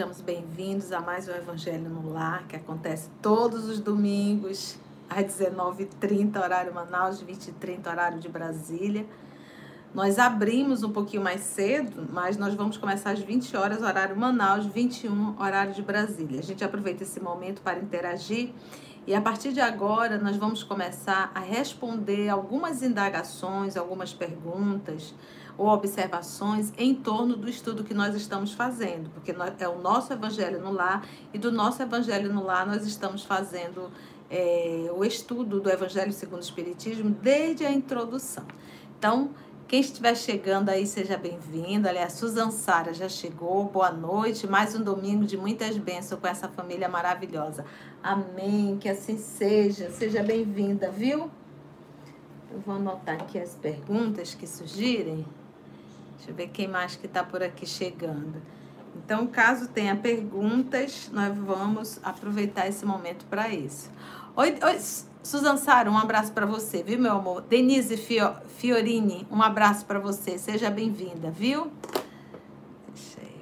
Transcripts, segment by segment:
sejamos bem-vindos a mais um Evangelho no Lar, que acontece todos os domingos, às 19h30, horário Manaus, 20h30, horário de Brasília. Nós abrimos um pouquinho mais cedo, mas nós vamos começar às 20 horas, horário Manaus, 21, horário de Brasília. A gente aproveita esse momento para interagir e a partir de agora nós vamos começar a responder algumas indagações, algumas perguntas ou observações em torno do estudo que nós estamos fazendo, porque é o nosso Evangelho no Lar e do nosso Evangelho no Lar nós estamos fazendo é, o estudo do Evangelho segundo o Espiritismo desde a introdução. Então, quem estiver chegando aí, seja bem-vindo. Aliás, Suzan Sara já chegou. Boa noite. Mais um domingo de muitas bênçãos com essa família maravilhosa. Amém. Que assim seja. Seja bem-vinda, viu? Eu vou anotar aqui as perguntas que surgirem. Deixa eu ver quem mais que está por aqui chegando. Então, caso tenha perguntas, nós vamos aproveitar esse momento para isso. Oi, oi Suzan Sara, um abraço para você, viu, meu amor? Denise Fio, Fiorini, um abraço para você. Seja bem-vinda, viu? Deixei.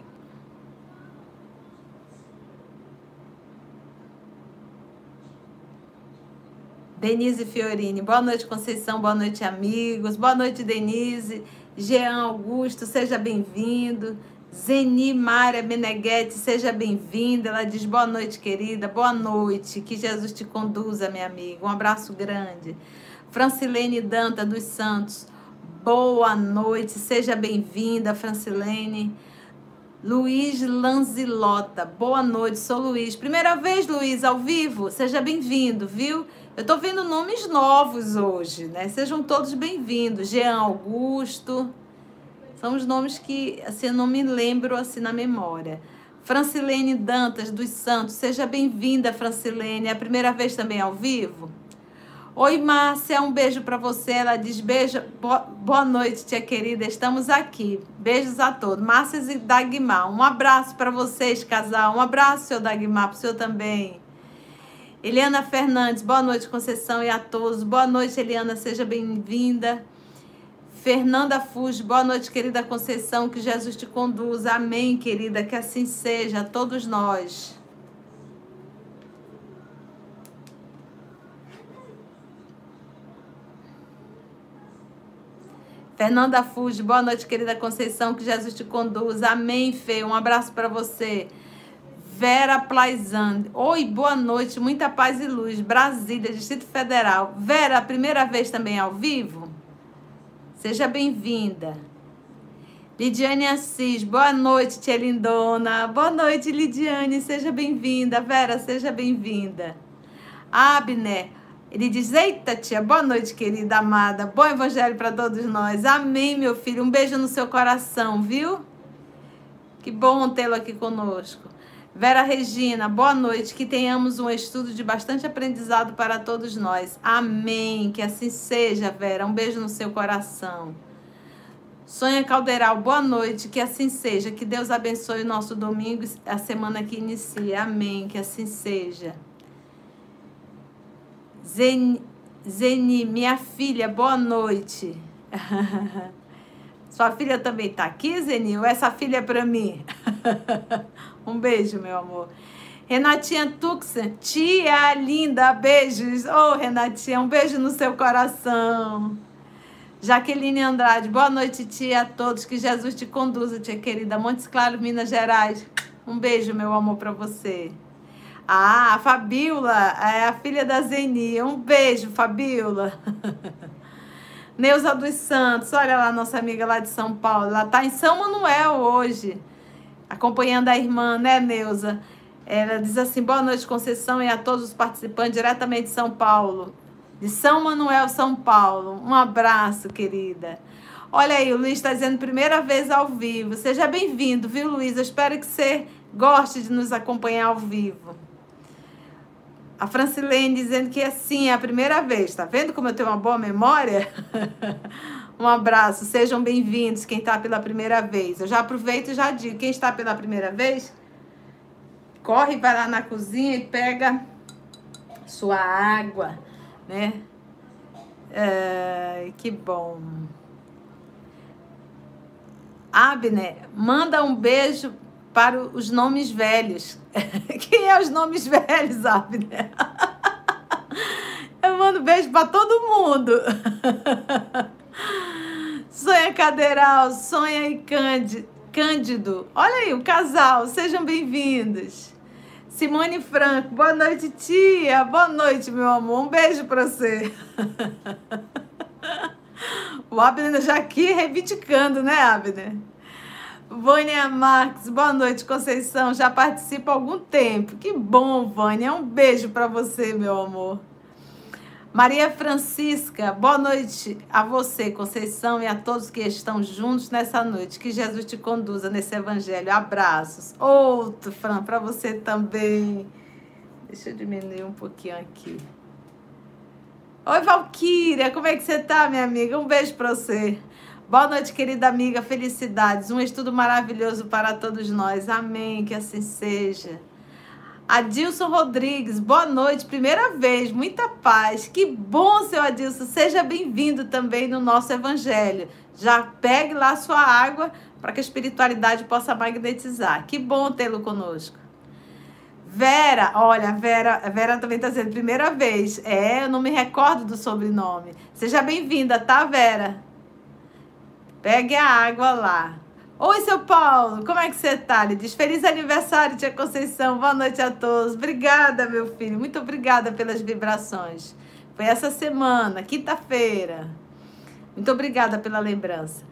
Denise Fiorini, boa noite, Conceição, boa noite, amigos. Boa noite, Denise. Jean Augusto, seja bem-vindo. Zeni Mária Meneghetti, seja bem-vinda. Ela diz boa noite, querida. Boa noite. Que Jesus te conduza, minha amiga. Um abraço grande. Francilene Danta dos Santos, boa noite. Seja bem-vinda, Francilene. Luiz Lanzilota, boa noite. Sou Luiz. Primeira vez, Luiz, ao vivo. Seja bem-vindo, viu? Eu tô vendo nomes novos hoje, né? Sejam todos bem-vindos. Jean Augusto. São os nomes que, assim, não me lembro assim na memória. Francilene Dantas dos Santos, seja bem-vinda, Francilene. É a primeira vez também ao vivo? Oi, Márcia, um beijo para você. Ela diz: beijo, boa noite, tia querida. Estamos aqui. Beijos a todos. Márcia e Dagmar, um abraço para vocês, casal. Um abraço, seu Dagmar, para o senhor também. Eliana Fernandes, boa noite, Conceição e a todos. Boa noite, Eliana, seja bem-vinda. Fernanda Fuji, boa noite, querida Conceição, que Jesus te conduza. Amém, querida, que assim seja, a todos nós. Fernanda Fuji, boa noite, querida Conceição, que Jesus te conduza. Amém, Fê. Um abraço para você. Vera Plaizan. Oi, boa noite, muita paz e luz. Brasília, Distrito Federal. Vera, primeira vez também ao vivo? Seja bem-vinda. Lidiane Assis, boa noite, tia Lindona. Boa noite, Lidiane, seja bem-vinda. Vera, seja bem-vinda. Abner, ele diz: Eita, tia, boa noite, querida amada. Bom evangelho para todos nós. Amém, meu filho. Um beijo no seu coração, viu? Que bom tê-lo aqui conosco. Vera Regina, boa noite. Que tenhamos um estudo de bastante aprendizado para todos nós. Amém. Que assim seja, Vera. Um beijo no seu coração. Sonha Calderal, boa noite. Que assim seja. Que Deus abençoe o nosso domingo, a semana que inicia. Amém. Que assim seja. Zeni, Zeni minha filha, boa noite. Sua filha também está aqui, Zenil? Essa filha é para mim. Um beijo, meu amor. Renatinha Tuxen, tia linda, beijos. Ô, oh, Renatinha, um beijo no seu coração. Jaqueline Andrade, boa noite, tia, a todos. Que Jesus te conduza, tia querida. Montes Claros, Minas Gerais. Um beijo, meu amor, para você. Ah, a Fabiola, é a filha da Zeni. Um beijo, Fabiola. Neuza dos Santos, olha lá, nossa amiga lá de São Paulo. Ela tá em São Manuel hoje acompanhando a irmã, né, Neuza? Ela diz assim: boa noite, Conceição, e a todos os participantes, diretamente de São Paulo, de São Manuel, São Paulo. Um abraço, querida. Olha aí, o Luiz está dizendo primeira vez ao vivo. Seja bem-vindo, viu, Luiz? Eu espero que você goste de nos acompanhar ao vivo. A Francilene dizendo que assim é a primeira vez. Tá vendo como eu tenho uma boa memória? Um abraço, sejam bem-vindos quem está pela primeira vez. Eu já aproveito e já digo, quem está pela primeira vez, corre, vai lá na cozinha e pega sua água, né? É, que bom. Abner, manda um beijo para os nomes velhos. Quem é os nomes velhos, Abner? Eu mando beijo para todo mundo. Sonha Cadeiral, Sonha e Cândido. Olha aí, o casal, sejam bem-vindos. Simone Franco, boa noite, tia. Boa noite, meu amor. Um beijo para você. O Abner já aqui reivindicando, né, Abner? Vânia Marques, boa noite, Conceição. Já participo há algum tempo. Que bom, Vânia. Um beijo para você, meu amor. Maria Francisca, boa noite a você, Conceição, e a todos que estão juntos nessa noite. Que Jesus te conduza nesse evangelho. Abraços. Outro, Fran, para você também. Deixa eu diminuir um pouquinho aqui. Oi, Valquíria, como é que você tá, minha amiga? Um beijo para você. Boa noite, querida amiga. Felicidades. Um estudo maravilhoso para todos nós. Amém. Que assim seja. Adilson Rodrigues, boa noite, primeira vez, muita paz. Que bom, seu Adilson, seja bem-vindo também no nosso evangelho. Já pegue lá sua água para que a espiritualidade possa magnetizar. Que bom tê-lo conosco. Vera, olha, Vera, Vera também está dizendo, primeira vez. É, eu não me recordo do sobrenome. Seja bem-vinda, tá, Vera? Pegue a água lá. Oi, seu Paulo, como é que você tá? Ele diz: Feliz aniversário, tia Conceição. Boa noite a todos. Obrigada, meu filho. Muito obrigada pelas vibrações. Foi essa semana, quinta-feira. Muito obrigada pela lembrança.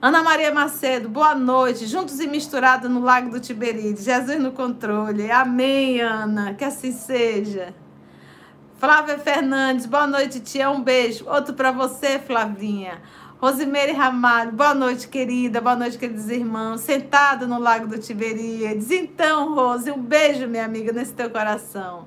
Ana Maria Macedo, boa noite. Juntos e misturados no Lago do Tiberíades. Jesus no controle. Amém, Ana. Que assim seja. Flávia Fernandes, boa noite, tia. Um beijo. Outro para você, Flavinha. Rosimeire Ramalho, boa noite, querida. Boa noite, queridos irmãos. Sentado no Lago do Tiberíades. Então, Rose, um beijo, minha amiga, nesse teu coração.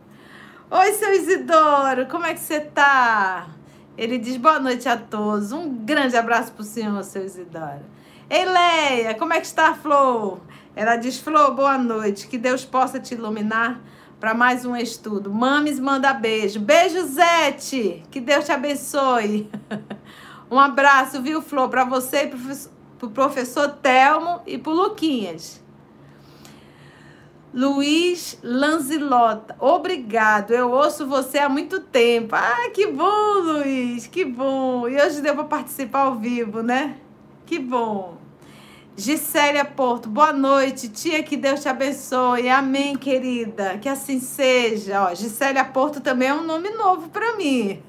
Oi, seu Isidoro, como é que você tá? Ele diz boa noite a todos. Um grande abraço pro senhor, seu Isidoro. Eileia, como é que está a Flor? Ela diz, Flor, boa noite. Que Deus possa te iluminar para mais um estudo. Mames manda beijo. Beijo, Zete. Que Deus te abençoe. Um abraço, viu, Flor, para você e para o professor Telmo e para Luquinhas. Luiz Lanzilota, obrigado. Eu ouço você há muito tempo. Ah, que bom, Luiz, que bom. E hoje deu para participar ao vivo, né? Que bom. Gisélia Porto, boa noite, tia, que Deus te abençoe. Amém, querida. Que assim seja. Ó, Gisélia Porto também é um nome novo para mim.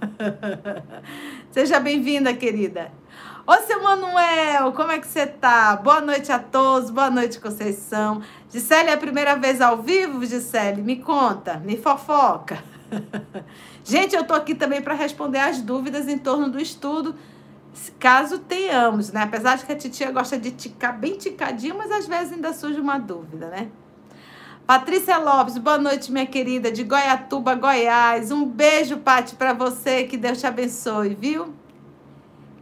Seja bem-vinda, querida. Ô, seu Manuel, como é que você tá? Boa noite a todos, boa noite, Conceição. Gisele, é a primeira vez ao vivo, Gisele? Me conta, me fofoca. Gente, eu tô aqui também para responder as dúvidas em torno do estudo caso tenhamos, né? Apesar de que a titia gosta de ticar bem ticadinho, mas às vezes ainda surge uma dúvida, né? Patrícia Lopes, boa noite, minha querida, de Goiatuba, Goiás. Um beijo, Pati, para você, que Deus te abençoe, viu?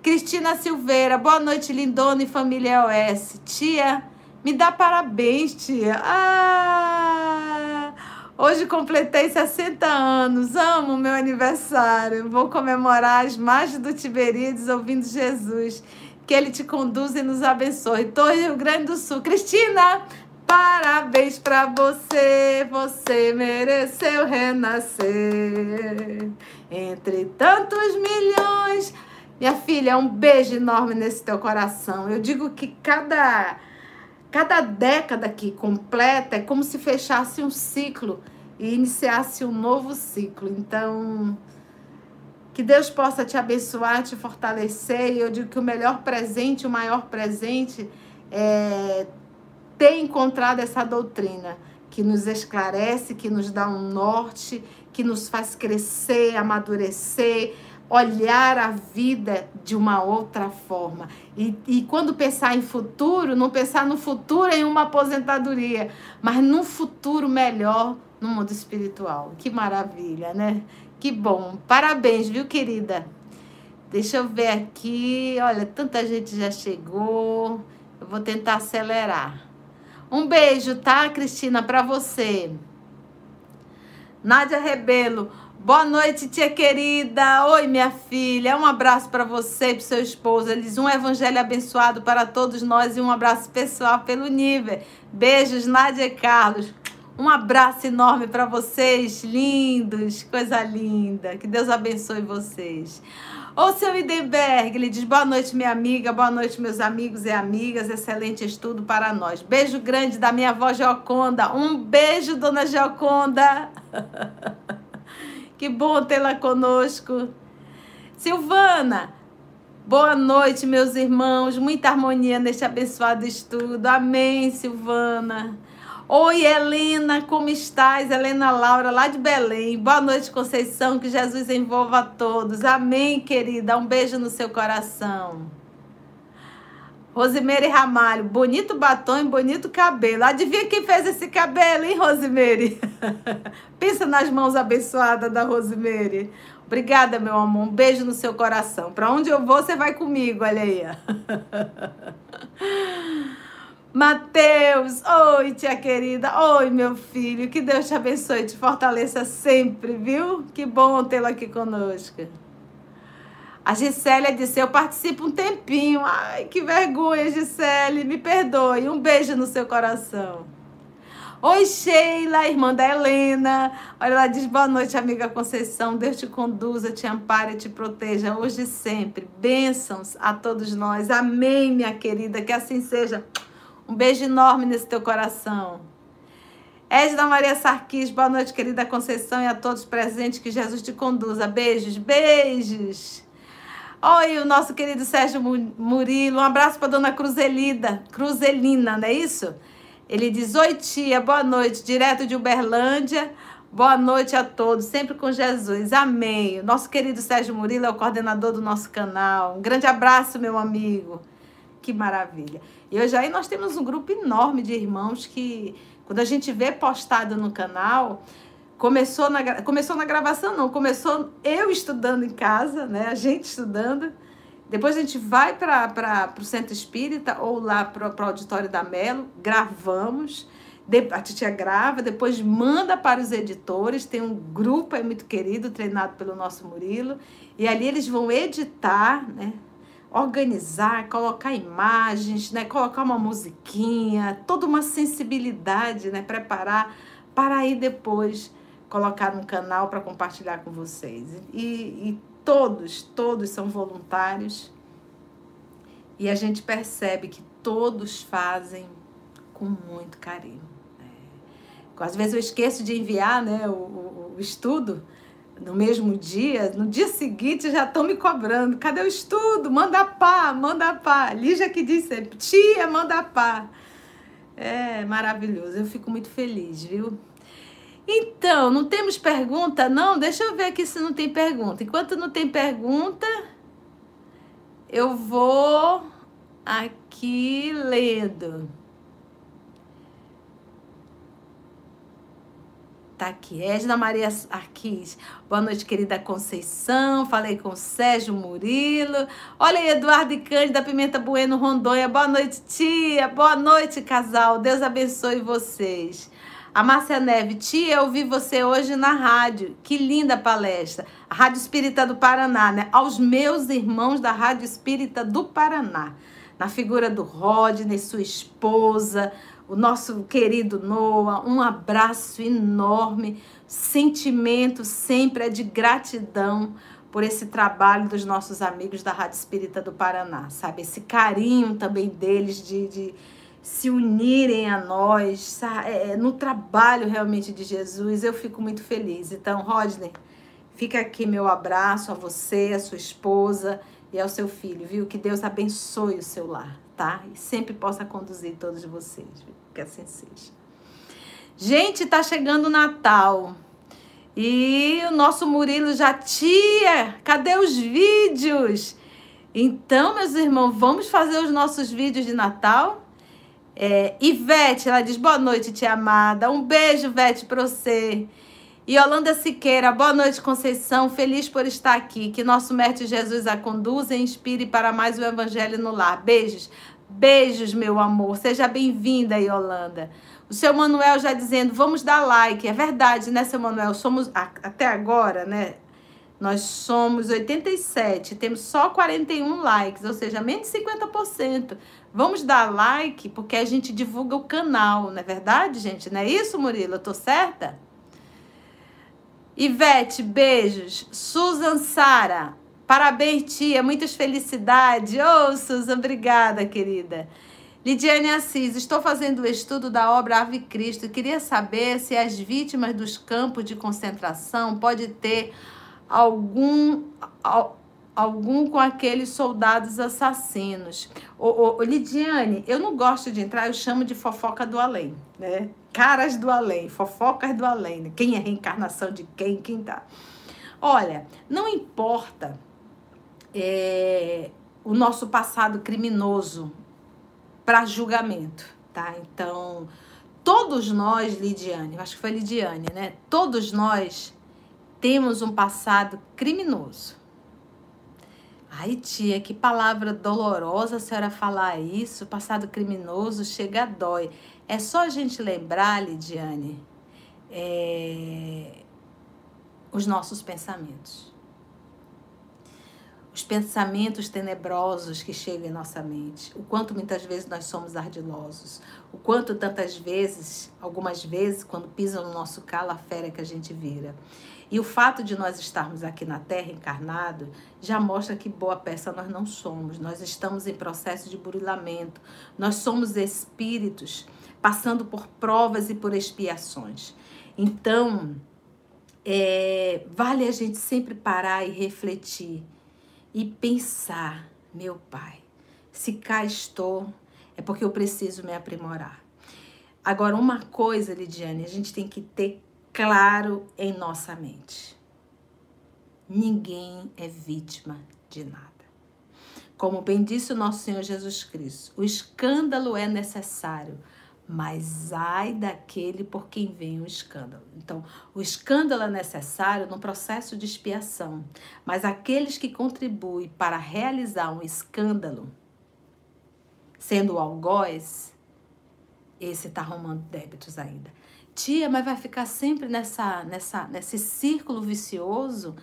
Cristina Silveira, boa noite, lindona e família OS. Tia, me dá parabéns, tia. Ah! Hoje completei 60 anos, amo meu aniversário. Vou comemorar as margens do Tiberíades ouvindo Jesus. Que ele te conduza e nos abençoe. Tô Rio Grande do Sul. Cristina, parabéns pra você. Você mereceu renascer. Entre tantos milhões. Minha filha, um beijo enorme nesse teu coração. Eu digo que cada Cada década que completa é como se fechasse um ciclo e iniciasse um novo ciclo. Então, que Deus possa te abençoar, te fortalecer. E eu digo que o melhor presente, o maior presente é ter encontrado essa doutrina que nos esclarece, que nos dá um norte, que nos faz crescer, amadurecer, olhar a vida de uma outra forma. E, e quando pensar em futuro, não pensar no futuro em uma aposentadoria, mas num futuro melhor no mundo espiritual. Que maravilha, né? Que bom. Parabéns, viu, querida? Deixa eu ver aqui. Olha, tanta gente já chegou. Eu vou tentar acelerar. Um beijo, tá, Cristina, para você. Nádia Rebelo, boa noite, tia querida. Oi, minha filha. Um abraço para você e para seu esposo. Eles um evangelho abençoado para todos nós e um abraço pessoal pelo nível. Beijos, Nádia e Carlos. Um abraço enorme para vocês, lindos. Coisa linda. Que Deus abençoe vocês. Ô, seu Idenberg, ele diz: boa noite, minha amiga, boa noite, meus amigos e amigas. Excelente estudo para nós. Beijo grande da minha avó Geoconda. Um beijo, dona Geoconda. que bom tê-la conosco. Silvana, boa noite, meus irmãos. Muita harmonia neste abençoado estudo. Amém, Silvana. Oi, Helena, como estás? Helena Laura, lá de Belém. Boa noite, Conceição. Que Jesus envolva a todos. Amém, querida. Um beijo no seu coração. Rosimeire Ramalho, bonito batom e bonito cabelo. Adivinha quem fez esse cabelo, hein, Rosimeire? Pensa nas mãos abençoadas da Rosimeire. Obrigada, meu amor. Um beijo no seu coração. Para onde eu vou, você vai comigo, olha aí. Mateus, oi tia querida, oi meu filho, que Deus te abençoe e te fortaleça sempre, viu? Que bom tê-lo aqui conosco. A Gisélia disse: Eu participo um tempinho. Ai, que vergonha, Gisélia, me perdoe. Um beijo no seu coração. Oi, Sheila, irmã da Helena. Olha, ela diz: Boa noite, amiga Conceição. Deus te conduza, te ampare te proteja hoje e sempre. Bênçãos a todos nós. Amém, minha querida. Que assim seja. Um beijo enorme nesse teu coração. Edna Maria Sarquis, boa noite, querida Conceição, e a todos presentes, que Jesus te conduza. Beijos, beijos. Oi, o nosso querido Sérgio Murilo, um abraço para dona Cruzelida, Cruzelina, não é isso? Ele diz: Oi, tia, boa noite, direto de Uberlândia. Boa noite a todos, sempre com Jesus. Amém. O nosso querido Sérgio Murilo é o coordenador do nosso canal. Um grande abraço, meu amigo. Que maravilha. E hoje aí nós temos um grupo enorme de irmãos que, quando a gente vê postado no canal, começou na, começou na gravação, não, começou eu estudando em casa, né? A gente estudando. Depois a gente vai para o centro espírita ou lá para o auditório da Melo, gravamos. A titia grava, depois manda para os editores. Tem um grupo aí muito querido, treinado pelo nosso Murilo, e ali eles vão editar, né? Organizar, colocar imagens, né, colocar uma musiquinha, toda uma sensibilidade, né, preparar para aí depois colocar no canal para compartilhar com vocês. E, e todos, todos são voluntários e a gente percebe que todos fazem com muito carinho. É. Às vezes eu esqueço de enviar né, o, o, o estudo no mesmo dia, no dia seguinte já estão me cobrando. Cadê o estudo? Manda pá, manda pá. Lígia que diz sempre, tia, manda pá. É maravilhoso, eu fico muito feliz, viu? Então, não temos pergunta? Não, deixa eu ver aqui se não tem pergunta. Enquanto não tem pergunta, eu vou aqui lendo. Tá aqui, Edna Maria Arquis. Boa noite, querida Conceição. Falei com Sérgio Murilo. Olha aí, Eduardo e Cândida Pimenta Bueno, Rondônia. Boa noite, tia. Boa noite, casal. Deus abençoe vocês. A Márcia Neve, tia, eu vi você hoje na rádio. Que linda palestra. A Rádio Espírita do Paraná, né? Aos meus irmãos da Rádio Espírita do Paraná. Na figura do Rodney, sua esposa, o nosso querido Noah, um abraço enorme, sentimento sempre é de gratidão por esse trabalho dos nossos amigos da Rádio Espírita do Paraná, sabe? Esse carinho também deles de, de se unirem a nós sabe? É, é, no trabalho realmente de Jesus, eu fico muito feliz. Então, Rodney, fica aqui meu abraço a você, a sua esposa e ao seu filho, viu? Que Deus abençoe o seu lar tá? E sempre possa conduzir todos vocês, que assim seja. Gente, tá chegando o Natal. E o nosso Murilo já tia, cadê os vídeos? Então, meus irmãos, vamos fazer os nossos vídeos de Natal? É, Ivete, ela diz boa noite, tia amada. Um beijo, Ivete, para você. Yolanda Siqueira, boa noite, Conceição. Feliz por estar aqui. Que nosso Mestre Jesus a conduza e inspire para mais o Evangelho no lar. Beijos. Beijos, meu amor. Seja bem-vinda, Yolanda. O seu Manuel já dizendo, vamos dar like. É verdade, né, seu Manuel? Somos, até agora, né? Nós somos 87, temos só 41 likes, ou seja, menos de 50%. Vamos dar like porque a gente divulga o canal, não é verdade, gente? Não é isso, Murilo? Eu tô certa? Ivete, beijos. Susan Sara, parabéns, tia. Muitas felicidades. Ô, oh, Susan, obrigada, querida. Lidiane Assis, estou fazendo o estudo da obra Ave Cristo. Queria saber se as vítimas dos campos de concentração pode ter algum algum com aqueles soldados assassinos. Ô, ô, ô, Lidiane, eu não gosto de entrar, eu chamo de fofoca do além, né? Caras do além, fofocas do além. Né? Quem é reencarnação de quem, quem tá. Olha, não importa é, o nosso passado criminoso para julgamento, tá? Então, todos nós, Lidiane, acho que foi Lidiane, né? Todos nós temos um passado criminoso. Ai, tia, que palavra dolorosa a senhora falar isso. Passado criminoso chega dói. É só a gente lembrar, Lidiane, é... os nossos pensamentos. Os pensamentos tenebrosos que chegam em nossa mente. O quanto muitas vezes nós somos ardilosos. O quanto tantas vezes, algumas vezes, quando pisam no nosso calo, a fera que a gente vira. E o fato de nós estarmos aqui na Terra encarnado já mostra que boa peça nós não somos. Nós estamos em processo de burilamento. Nós somos espíritos passando por provas e por expiações. Então, é, vale a gente sempre parar e refletir e pensar, meu Pai, se cá estou, é porque eu preciso me aprimorar. Agora, uma coisa, Lidiane, a gente tem que ter claro em nossa mente. Ninguém é vítima de nada. Como bem disse o nosso Senhor Jesus Cristo, o escândalo é necessário, mas ai daquele por quem vem o escândalo. Então, o escândalo é necessário no processo de expiação, mas aqueles que contribuem para realizar um escândalo, sendo o algoz, esse está arrumando débitos ainda. Tia, mas vai ficar sempre nessa, nessa, nesse círculo vicioso?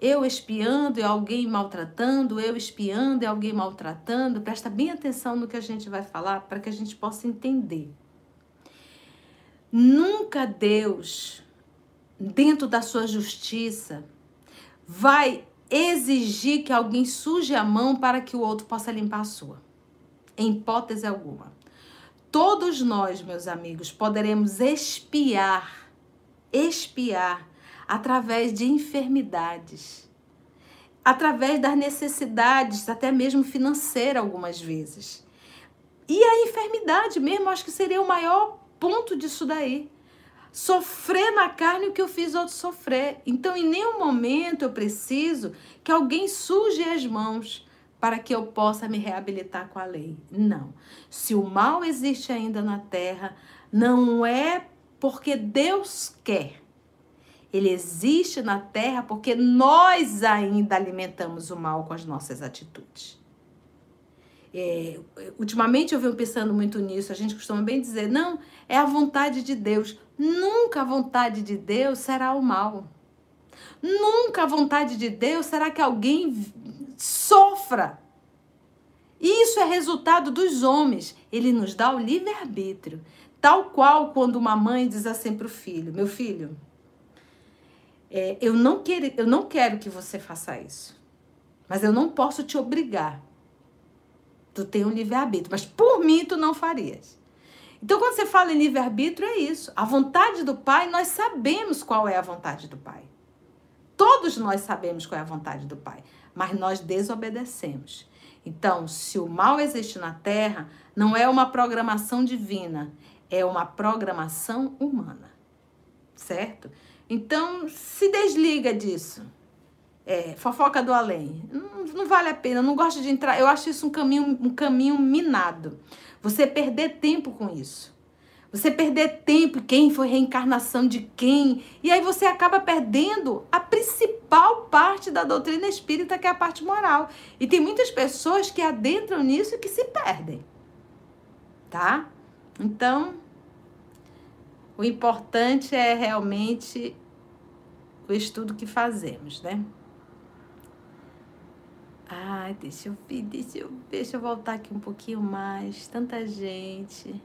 Eu espiando e alguém maltratando, eu espiando e alguém maltratando. Presta bem atenção no que a gente vai falar para que a gente possa entender. Nunca Deus, dentro da sua justiça, vai exigir que alguém suje a mão para que o outro possa limpar a sua. Em hipótese alguma. Todos nós, meus amigos, poderemos espiar, espiar através de enfermidades, através das necessidades, até mesmo financeira algumas vezes. E a enfermidade mesmo, acho que seria o maior ponto disso daí. Sofrer na carne o que eu fiz outro sofrer. Então, em nenhum momento eu preciso que alguém suje as mãos para que eu possa me reabilitar com a lei. Não. Se o mal existe ainda na terra, não é porque Deus quer. Ele existe na terra porque nós ainda alimentamos o mal com as nossas atitudes. É, ultimamente eu venho pensando muito nisso. A gente costuma bem dizer: não, é a vontade de Deus. Nunca a vontade de Deus será o mal. Nunca a vontade de Deus será que alguém sofra. Isso é resultado dos homens. Ele nos dá o livre-arbítrio. Tal qual quando uma mãe diz assim para o filho: Meu filho, é, eu, não quero, eu não quero que você faça isso, mas eu não posso te obrigar. Tu tem um livre-arbítrio, mas por mim tu não farias. Então, quando você fala em livre-arbítrio, é isso. A vontade do Pai, nós sabemos qual é a vontade do Pai. Todos nós sabemos qual é a vontade do Pai mas nós desobedecemos. Então, se o mal existe na terra, não é uma programação divina, é uma programação humana. Certo? Então, se desliga disso. É, fofoca do além. Não, não, vale a pena, não gosto de entrar. Eu acho isso um caminho, um caminho minado. Você perder tempo com isso. Você perder tempo, quem foi reencarnação de quem, e aí você acaba perdendo a principal parte da doutrina espírita, que é a parte moral. E tem muitas pessoas que adentram nisso e que se perdem. Tá? Então, O importante é realmente o estudo que fazemos, né? Ai, deixa eu ver, deixa eu, deixa eu voltar aqui um pouquinho mais. Tanta gente.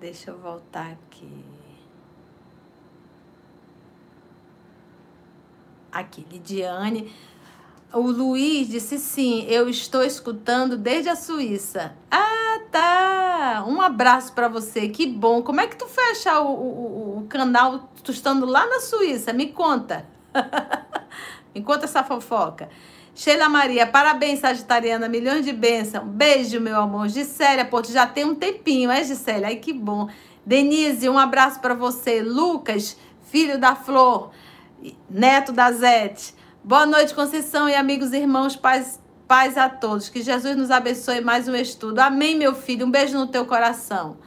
Deixa eu voltar aqui. Aqui, Lidiane. O Luiz disse sim, eu estou escutando desde a Suíça. Ah, tá. Um abraço para você, que bom. Como é que tu foi achar o, o, o canal tu estando lá na Suíça? Me conta. Me conta essa fofoca. Sheila Maria, parabéns, Sagitariana, milhões de bênçãos. Beijo, meu amor. Gisélia, Porto, já tem um tempinho, é, Gisélia? Ai, que bom. Denise, um abraço para você. Lucas, filho da Flor, neto da Zete. Boa noite, Conceição e amigos, irmãos, paz, paz a todos. Que Jesus nos abençoe mais um estudo. Amém, meu filho. Um beijo no teu coração.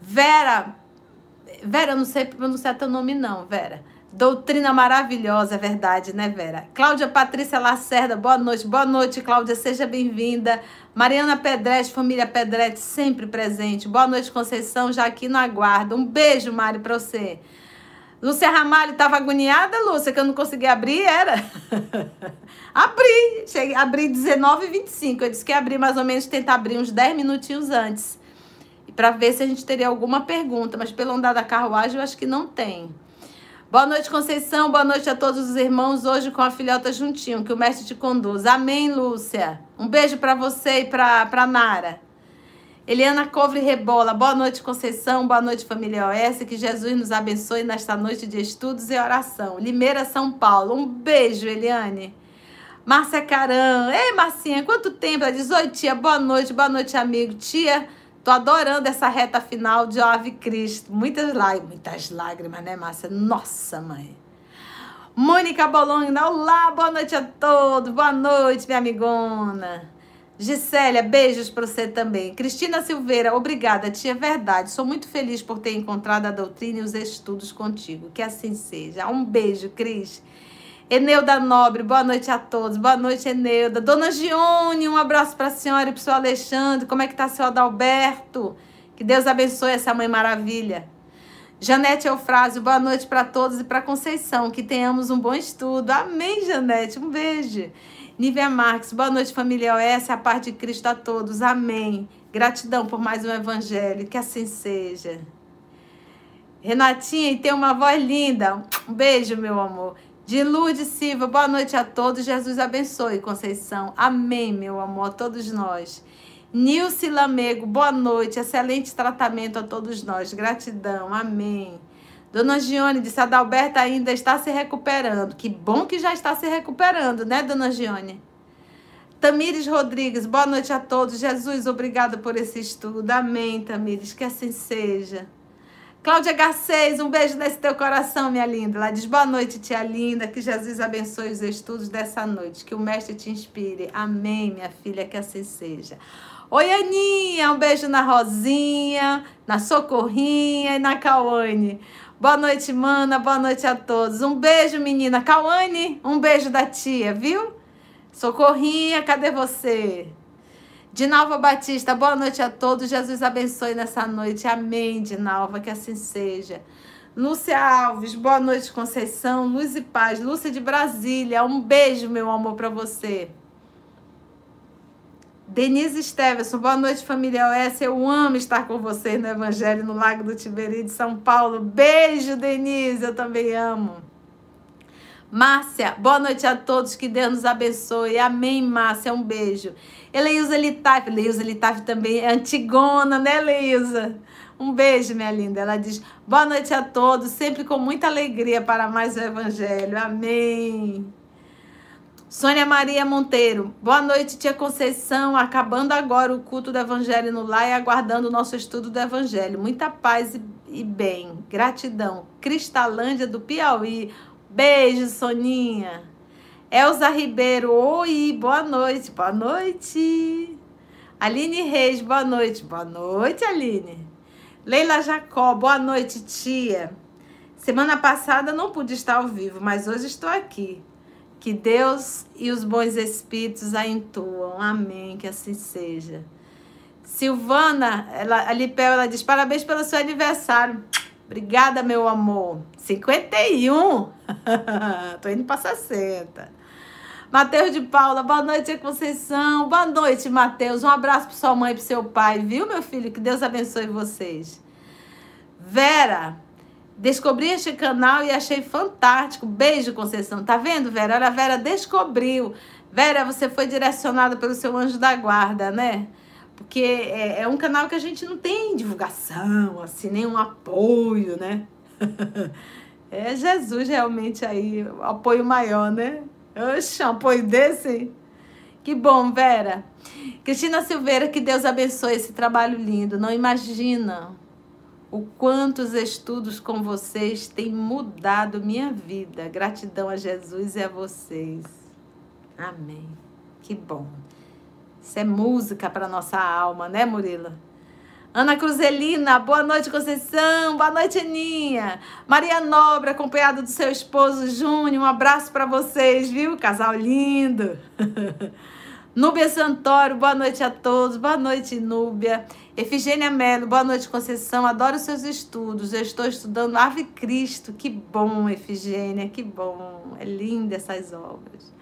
Vera, Vera, eu não sei pronunciar teu nome, não, Vera. Doutrina maravilhosa, é verdade, né, Vera? Cláudia Patrícia Lacerda, boa noite. Boa noite, Cláudia, seja bem-vinda. Mariana Pedretti, família Pedretti, sempre presente. Boa noite, Conceição, já aqui no aguardo. Um beijo, Mari, pra você. Lúcia Ramalho estava agoniada, Lúcia, que eu não consegui abrir, era. abri, cheguei, abri 19h25. Eu disse que ia abrir mais ou menos, tentar abrir uns 10 minutinhos antes. Para ver se a gente teria alguma pergunta, mas pelo andar da carruagem eu acho que não tem. Boa noite, Conceição. Boa noite a todos os irmãos. Hoje com a filhota juntinho, que o mestre te conduz. Amém, Lúcia. Um beijo para você e para Nara. Eliana Covre Rebola. Boa noite, Conceição. Boa noite, família OS. Que Jesus nos abençoe nesta noite de estudos e oração. Limeira, São Paulo. Um beijo, Eliane. Márcia Caran. Ei, Marcinha, quanto tempo? Ela diz: Oi, tia. Boa noite, boa noite, amigo. Tia. Tô adorando essa reta final de Ave Cristo. Muitas lágrimas, muitas lágrimas, né, Márcia? Nossa, mãe. Mônica Bolonha, olá, boa noite a todos. Boa noite, minha amigona. Gisélia, beijos para você também. Cristina Silveira, obrigada, tia, é verdade. Sou muito feliz por ter encontrado a doutrina e os estudos contigo. Que assim seja. Um beijo, Cris. Eneuda Nobre, boa noite a todos. Boa noite, Eneuda. Dona Gione, um abraço para a senhora e para o seu Alexandre. Como é que está seu Adalberto? Que Deus abençoe essa mãe maravilha. Janete Eufrásio, boa noite para todos e para Conceição. Que tenhamos um bom estudo. Amém, Janete. Um beijo. Nívia Marques, boa noite, família OS. A paz de Cristo a todos. Amém. Gratidão por mais um evangelho. Que assim seja. Renatinha, e tem uma voz linda. Um beijo, meu amor. De Lourdes Silva, boa noite a todos. Jesus abençoe, Conceição. Amém, meu amor, a todos nós. Nilce Lamego, boa noite. Excelente tratamento a todos nós. Gratidão. Amém. Dona Gione disse: Adalberta ainda está se recuperando. Que bom que já está se recuperando, né, Dona Gione? Tamires Rodrigues, boa noite a todos. Jesus, obrigada por esse estudo. Amém, Tamires, que assim seja. Cláudia Garcês, um beijo nesse teu coração, minha linda. Ela diz: Boa noite, tia linda. Que Jesus abençoe os estudos dessa noite. Que o Mestre te inspire. Amém, minha filha, que assim seja. Oi, Aninha, um beijo na Rosinha, na Socorrinha e na Cauane. Boa noite, mana. Boa noite a todos. Um beijo, menina. Cauane, um beijo da tia, viu? Socorrinha, cadê você? Dinalva Batista, boa noite a todos. Jesus abençoe nessa noite. Amém, Dinalva, que assim seja. Lúcia Alves, boa noite, Conceição. Luz e paz. Lúcia de Brasília, um beijo, meu amor, para você. Denise Stevenson, boa noite, família OS. Eu amo estar com vocês no Evangelho no Lago do Tiberi de São Paulo. Beijo, Denise, eu também amo. Márcia, boa noite a todos, que Deus nos abençoe. Amém, Márcia, um beijo. Eleusa Litaf, Eleusa Litaf também é antigona, né, Eleusa? Um beijo, minha linda. Ela diz: boa noite a todos, sempre com muita alegria para mais o Evangelho. Amém. Sônia Maria Monteiro, boa noite, tia Conceição. Acabando agora o culto do Evangelho no lar e aguardando o nosso estudo do Evangelho. Muita paz e bem. Gratidão. Cristalândia do Piauí. Beijo, Soninha. Elza Ribeiro, oi, boa noite, boa noite. Aline Reis, boa noite, boa noite, Aline. Leila Jacó, boa noite, tia. Semana passada não pude estar ao vivo, mas hoje estou aqui. Que Deus e os bons espíritos a intuam. Amém. Que assim seja. Silvana, ela, a Lipel, ela diz: parabéns pelo seu aniversário. Obrigada, meu amor. 51. Tô indo para 60. Mateus de Paula, boa noite, Conceição. Boa noite, Mateus. Um abraço para sua mãe e para seu pai, viu, meu filho? Que Deus abençoe vocês. Vera, descobri este canal e achei fantástico. Beijo, Conceição. Tá vendo, Vera? Olha, a Vera descobriu. Vera, você foi direcionada pelo seu anjo da guarda, né? Porque é, é um canal que a gente não tem divulgação, assim, nenhum apoio, né? É Jesus realmente aí, o apoio maior, né? Oxe, um apoio desse. Que bom, Vera. Cristina Silveira, que Deus abençoe esse trabalho lindo. Não imagina o quanto os estudos com vocês têm mudado minha vida. Gratidão a Jesus e a vocês. Amém. Que bom. Isso é música para nossa alma, né, Murila? Ana Cruzelina, boa noite, Conceição. Boa noite, Aninha. Maria Nobre, acompanhada do seu esposo Júnior. Um abraço para vocês, viu? Casal lindo. Núbia Santoro, boa noite a todos. Boa noite, Núbia. Efigênia Melo, boa noite, Conceição. Adoro seus estudos. Eu estou estudando Ave Cristo. Que bom, Efigênia, que bom. É linda essas obras.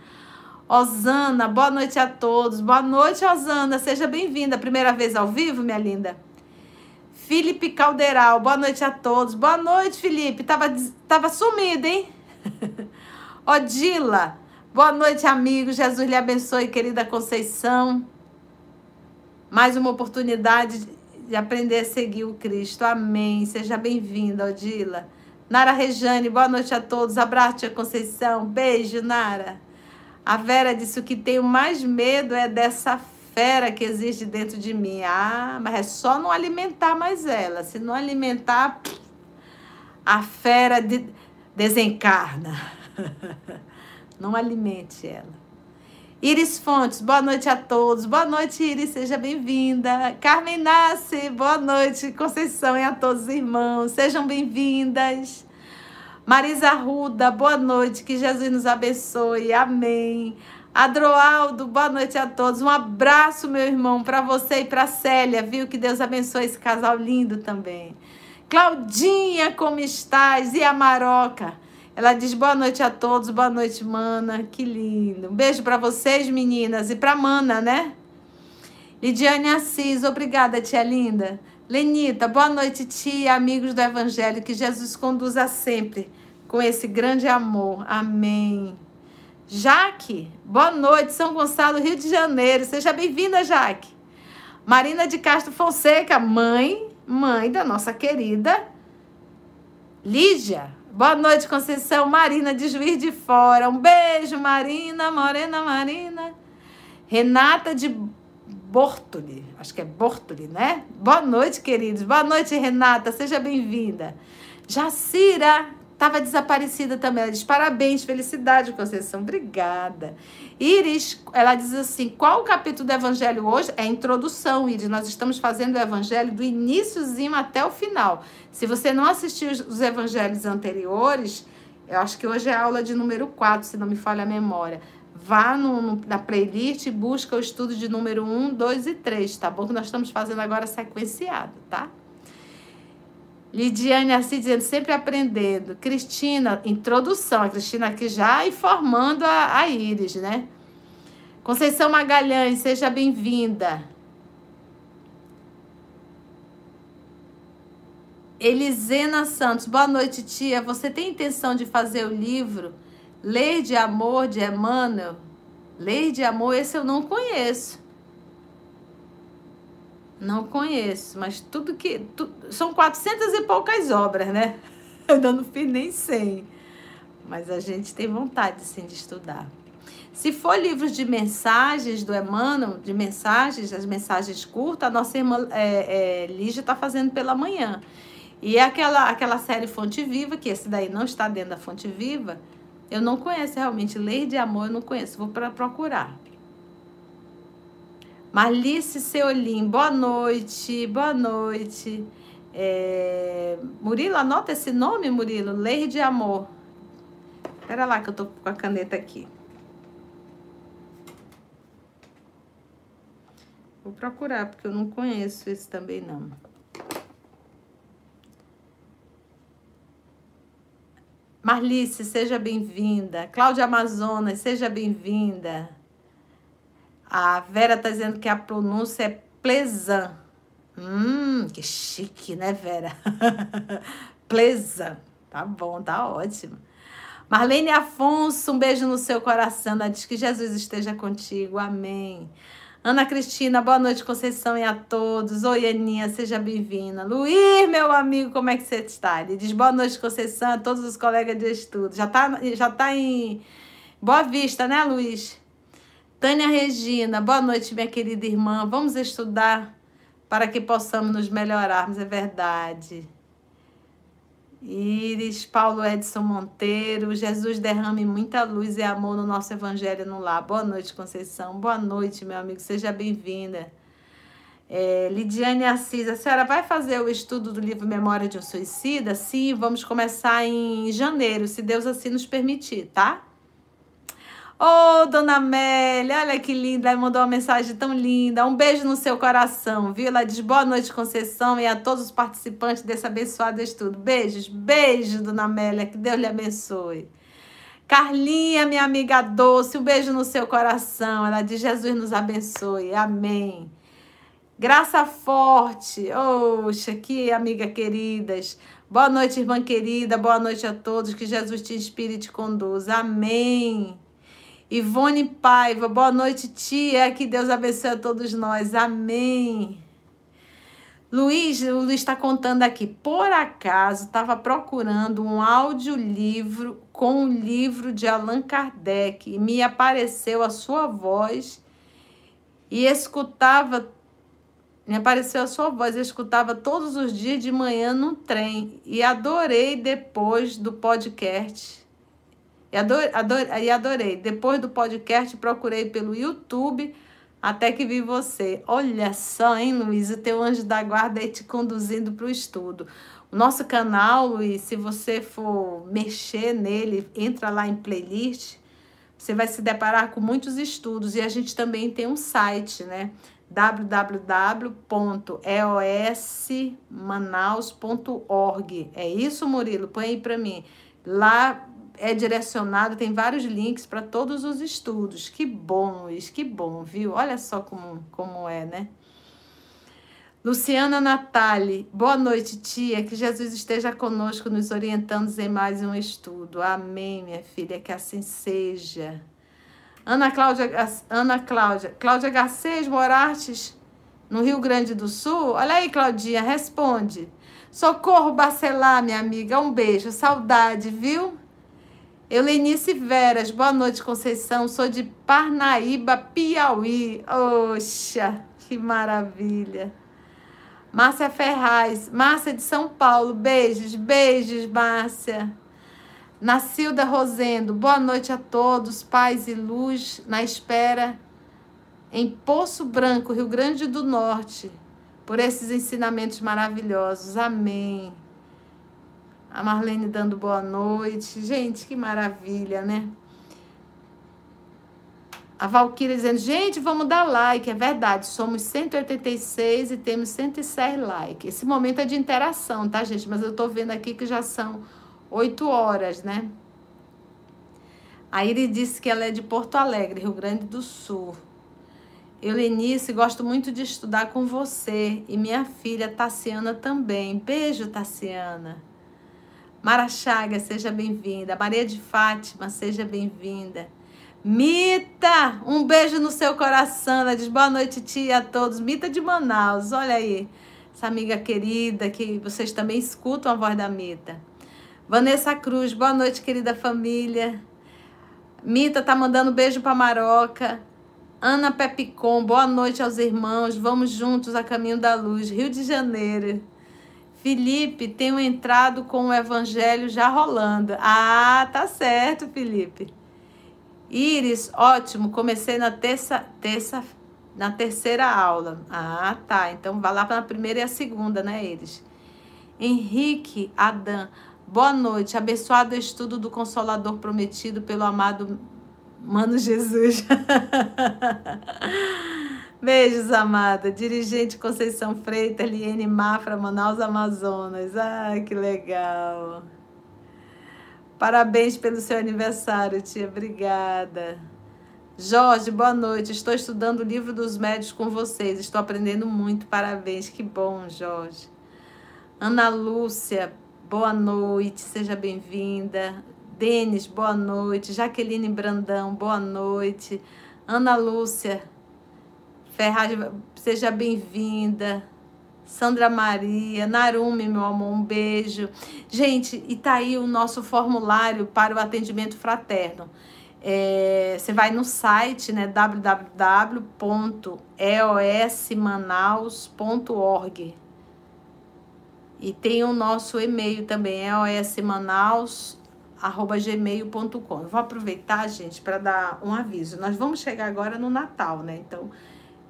Osana, boa noite a todos. Boa noite, Osana. Seja bem-vinda. Primeira vez ao vivo, minha linda. Felipe Calderal, boa noite a todos. Boa noite, Felipe. Tava, tava sumido, hein? Odila, boa noite, amigos. Jesus lhe abençoe, querida Conceição. Mais uma oportunidade de aprender a seguir o Cristo. Amém. Seja bem-vinda, Odila. Nara Rejane, boa noite a todos. Abraço, tia Conceição. Beijo, Nara. A Vera disse: o que tenho mais medo é dessa fera que existe dentro de mim. Ah, mas é só não alimentar mais ela. Se não alimentar, a fera de, desencarna. não alimente ela. Iris Fontes, boa noite a todos. Boa noite, Iris, seja bem-vinda. Carmen Nasce, boa noite, Conceição e a todos os irmãos, sejam bem-vindas. Marisa Ruda, boa noite, que Jesus nos abençoe, amém. Adroaldo, boa noite a todos. Um abraço, meu irmão, para você e para Célia, viu? Que Deus abençoe esse casal lindo também. Claudinha, como estás? E a Maroca? Ela diz boa noite a todos, boa noite, mana. Que lindo. Um beijo para vocês, meninas, e para Mana, né? Lidiane Assis, obrigada, tia linda. Lenita, boa noite, tia, amigos do Evangelho. Que Jesus conduza sempre com esse grande amor. Amém. Jaque, boa noite, São Gonçalo, Rio de Janeiro. Seja bem-vinda, Jaque. Marina de Castro Fonseca, mãe, mãe da nossa querida Lígia. Boa noite, Conceição. Marina de Juiz de Fora. Um beijo, Marina, Morena Marina. Renata de Bortoli, acho que é Bortoli, né? Boa noite, queridos. Boa noite, Renata. Seja bem-vinda. Jacira, Estava desaparecida também. Ela diz: parabéns, felicidade, Conceição. Obrigada. Iris, ela diz assim: qual o capítulo do Evangelho hoje? É a introdução, Iris. Nós estamos fazendo o Evangelho do iníciozinho até o final. Se você não assistiu os Evangelhos anteriores, eu acho que hoje é a aula de número 4, se não me falha a memória. Vá no, no, na playlist e busca o estudo de número 1, 2 e 3, tá bom? Que nós estamos fazendo agora sequenciado, tá? Lidiane assim dizendo, sempre aprendendo. Cristina, introdução. A Cristina aqui já informando a, a Iris, né? Conceição Magalhães, seja bem-vinda. Elisena Santos, boa noite, tia. Você tem intenção de fazer o livro Lei de Amor de Emmanuel? Lei de Amor, esse eu não conheço. Não conheço, mas tudo que. Tu, são 400 e poucas obras, né? Eu ainda não fiz nem 100. Mas a gente tem vontade, sim, de estudar. Se for livros de mensagens do Emmanuel, de mensagens, as mensagens curtas, a nossa irmã é, é, Lígia está fazendo pela manhã. E aquela, aquela série Fonte Viva, que esse daí não está dentro da Fonte Viva, eu não conheço realmente lei de amor, eu não conheço, vou para procurar. Marlice Seolim, boa noite, boa noite. É... Murilo, anota esse nome, Murilo, Lei de Amor. Espera lá que eu tô com a caneta aqui. Vou procurar, porque eu não conheço esse também não. Marlice, seja bem-vinda. Cláudia Amazonas, seja bem-vinda. A Vera está dizendo que a pronúncia é plesan. Hum, que chique, né, Vera? plesan. Tá bom, tá ótimo. Marlene Afonso, um beijo no seu coração. Ela diz que Jesus esteja contigo. Amém. Ana Cristina, boa noite, Conceição e a todos. Oi, Aninha, seja bem-vinda. Luiz, meu amigo, como é que você está? Ele diz boa noite, Conceição, a todos os colegas de estudo. Já está já tá em Boa Vista, né, Luiz? Tânia Regina, boa noite, minha querida irmã. Vamos estudar para que possamos nos melhorarmos, é verdade. Iris, Paulo Edson Monteiro, Jesus derrame muita luz e amor no nosso Evangelho no lar. Boa noite, Conceição. Boa noite, meu amigo. Seja bem-vinda. É, Lidiane Assis, a senhora vai fazer o estudo do livro Memória de um Suicida? Sim, vamos começar em janeiro, se Deus assim nos permitir, tá? Ô, oh, dona Amélia, olha que linda, ela mandou uma mensagem tão linda. Um beijo no seu coração, viu? Ela diz boa noite, Conceição, e a todos os participantes desse abençoado estudo. Beijos, beijo, dona Amélia, que Deus lhe abençoe. Carlinha, minha amiga doce, um beijo no seu coração. Ela diz: Jesus nos abençoe, amém. Graça forte, oxa, que amiga queridas. Boa noite, irmã querida, boa noite a todos. Que Jesus te inspire e te conduza, amém. Ivone Paiva, boa noite, tia. Que Deus abençoe a todos nós. Amém. Luiz, o Luiz está contando aqui. Por acaso, estava procurando um audiolivro com um livro de Allan Kardec e me apareceu a sua voz e escutava. Me apareceu a sua voz, eu escutava todos os dias de manhã no trem e adorei depois do podcast e adorei. Depois do podcast, procurei pelo YouTube até que vi você. Olha só, hein, Luiz? O teu anjo da guarda aí te conduzindo para o estudo. O nosso canal, Luiz, se você for mexer nele, entra lá em playlist, você vai se deparar com muitos estudos. E a gente também tem um site, né? www.eosmanaus.org. É isso, Murilo? Põe aí para mim. Lá é direcionado, tem vários links para todos os estudos. Que bom, Luiz, que bom, viu? Olha só como, como é, né? Luciana Natali, boa noite, tia. Que Jesus esteja conosco, nos orientando em mais um estudo. Amém, minha filha, que assim seja. Ana Cláudia, Ana Cláudia, Cláudia Garcês Morartes, no Rio Grande do Sul. Olha aí, Claudinha, responde. Socorro Bacelar, minha amiga. Um beijo, saudade, viu? Eulenice Veras, boa noite, Conceição. Sou de Parnaíba, Piauí. Oxa, que maravilha. Márcia Ferraz, Márcia de São Paulo, beijos, beijos, Márcia. Nacilda Rosendo, boa noite a todos, paz e luz na espera em Poço Branco, Rio Grande do Norte, por esses ensinamentos maravilhosos. Amém. A Marlene dando boa noite. Gente, que maravilha, né? A Valquíria dizendo, gente, vamos dar like. É verdade, somos 186 e temos 106 likes. Esse momento é de interação, tá, gente? Mas eu tô vendo aqui que já são 8 horas, né? A Iris disse que ela é de Porto Alegre, Rio Grande do Sul. Eu, Lenice, gosto muito de estudar com você. E minha filha, Tassiana, também. Beijo, Tassiana. Mara Chaga, seja bem-vinda. Maria de Fátima, seja bem-vinda. Mita, um beijo no seu coração. Ela diz boa noite, tia, a todos. Mita de Manaus, olha aí. Essa amiga querida que vocês também escutam a voz da Mita. Vanessa Cruz, boa noite, querida família. Mita tá mandando beijo para Maroca. Ana Pepicom, boa noite aos irmãos. Vamos juntos a caminho da luz. Rio de Janeiro. Felipe, tenho entrado com o evangelho já rolando. Ah, tá certo, Felipe. Iris, ótimo, comecei na terça, terça, na terceira aula. Ah, tá. Então vai lá para a primeira e a segunda, né, Iris? Henrique Adam, boa noite. Abençoado estudo do Consolador prometido pelo amado Mano Jesus. Beijos, amada. Dirigente Conceição Freitas, Liene Mafra, Manaus, Amazonas. Ai, que legal. Parabéns pelo seu aniversário, tia. Obrigada. Jorge, boa noite. Estou estudando o livro dos médios com vocês. Estou aprendendo muito. Parabéns. Que bom, Jorge. Ana Lúcia, boa noite. Seja bem-vinda. Denis, boa noite. Jaqueline Brandão, boa noite. Ana Lúcia Ferraz, seja bem-vinda. Sandra Maria, Narumi, meu amor, um beijo. Gente, e tá aí o nosso formulário para o atendimento fraterno. É, você vai no site, né, www.eosmanaus.org e tem o nosso e-mail também, eosmanaus@gmail.com. Vou aproveitar, gente, para dar um aviso. Nós vamos chegar agora no Natal, né? Então,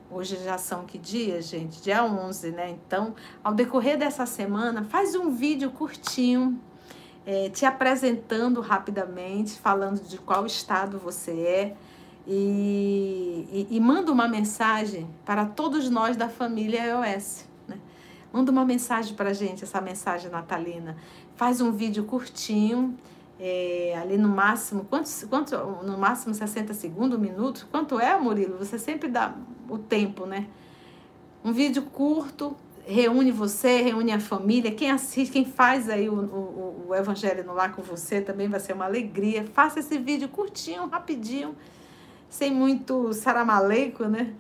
Hoje já são que dia, gente? Dia 11, né? Então, ao decorrer dessa semana, faz um vídeo curtinho, é, te apresentando rapidamente, falando de qual estado você é. E, e, e manda uma mensagem para todos nós da família EOS. Né? Manda uma mensagem para gente, essa mensagem natalina. Faz um vídeo curtinho é, ali no máximo, quanto, quanto, no máximo 60 segundos, um minuto, quanto é, Murilo? Você sempre dá o tempo, né? Um vídeo curto, reúne você, reúne a família, quem assiste, quem faz aí o, o, o Evangelho no Lar com você também vai ser uma alegria. Faça esse vídeo curtinho, rapidinho, sem muito saramaleico, né?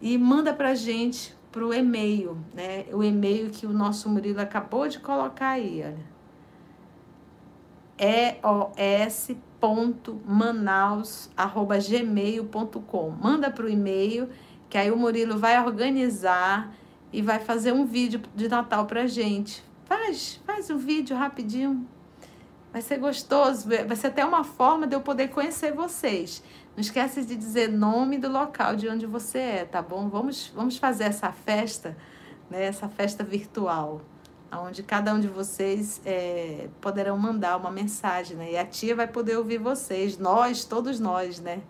E manda pra gente pro e-mail, né? O e-mail que o nosso Murilo acabou de colocar aí, olha eos.manaus.gmail.com. Manda para o e-mail, que aí o Murilo vai organizar e vai fazer um vídeo de Natal para gente. Faz, faz um vídeo rapidinho. Vai ser gostoso, vai ser até uma forma de eu poder conhecer vocês. Não esquece de dizer nome do local de onde você é, tá bom? Vamos, vamos fazer essa festa, né? Essa festa virtual onde cada um de vocês é, poderão mandar uma mensagem, né? E a tia vai poder ouvir vocês, nós, todos nós, né?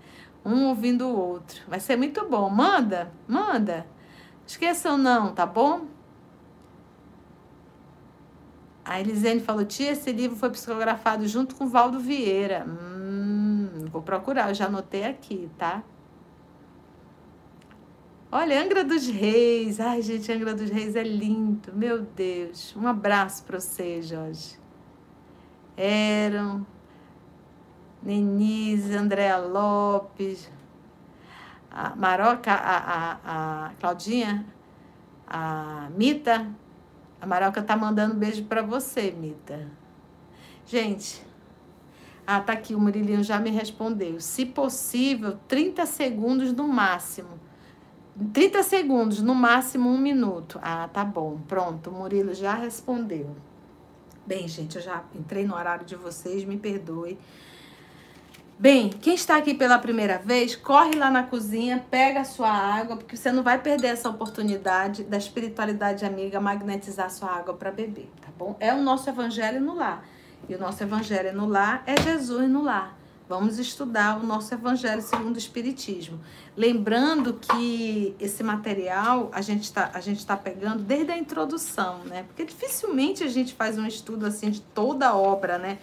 Um ouvindo o outro. Vai ser muito bom. Manda, manda. Esqueçam não, tá bom? A Elisene falou, tia, esse livro foi psicografado junto com Valdo Vieira. Hum, vou procurar, eu já anotei aqui, tá? Olha, Angra dos Reis. Ai, gente, Angra dos Reis é lindo. Meu Deus. Um abraço para você, Jorge. Eram, Nenise, Andréa Lopes, a Maroca, a, a, a Claudinha, a Mita. A Maroca tá mandando um beijo para você, Mita. Gente, ah, tá aqui, o Murilinho já me respondeu. Se possível, 30 segundos no máximo 30 segundos, no máximo um minuto. Ah, tá bom. Pronto, o Murilo já respondeu. Bem, gente, eu já entrei no horário de vocês, me perdoe. Bem, quem está aqui pela primeira vez, corre lá na cozinha, pega a sua água, porque você não vai perder essa oportunidade da espiritualidade amiga magnetizar sua água para beber, tá bom? É o nosso evangelho no lar. E o nosso evangelho no lar é Jesus no lar. Vamos estudar o nosso Evangelho segundo o Espiritismo. Lembrando que esse material a gente está tá pegando desde a introdução, né? Porque dificilmente a gente faz um estudo assim de toda a obra, né?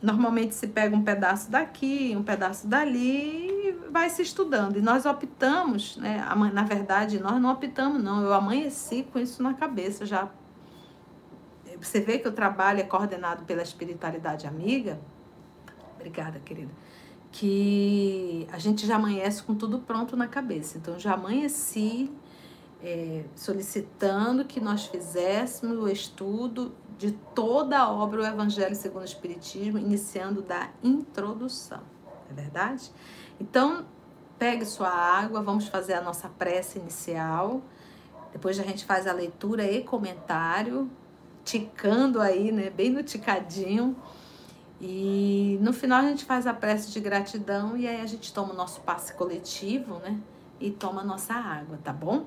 Normalmente se pega um pedaço daqui, um pedaço dali e vai se estudando. E nós optamos, né? Na verdade, nós não optamos, não. Eu amanheci com isso na cabeça já. Você vê que o trabalho é coordenado pela espiritualidade amiga Obrigada, querida. Que a gente já amanhece com tudo pronto na cabeça. Então, já amanheci é, solicitando que nós fizéssemos o estudo de toda a obra O Evangelho segundo o Espiritismo, iniciando da introdução. É verdade? Então, pegue sua água, vamos fazer a nossa prece inicial. Depois a gente faz a leitura e comentário, ticando aí, né? Bem no ticadinho. E no final a gente faz a prece de gratidão e aí a gente toma o nosso passe coletivo, né? E toma a nossa água, tá bom?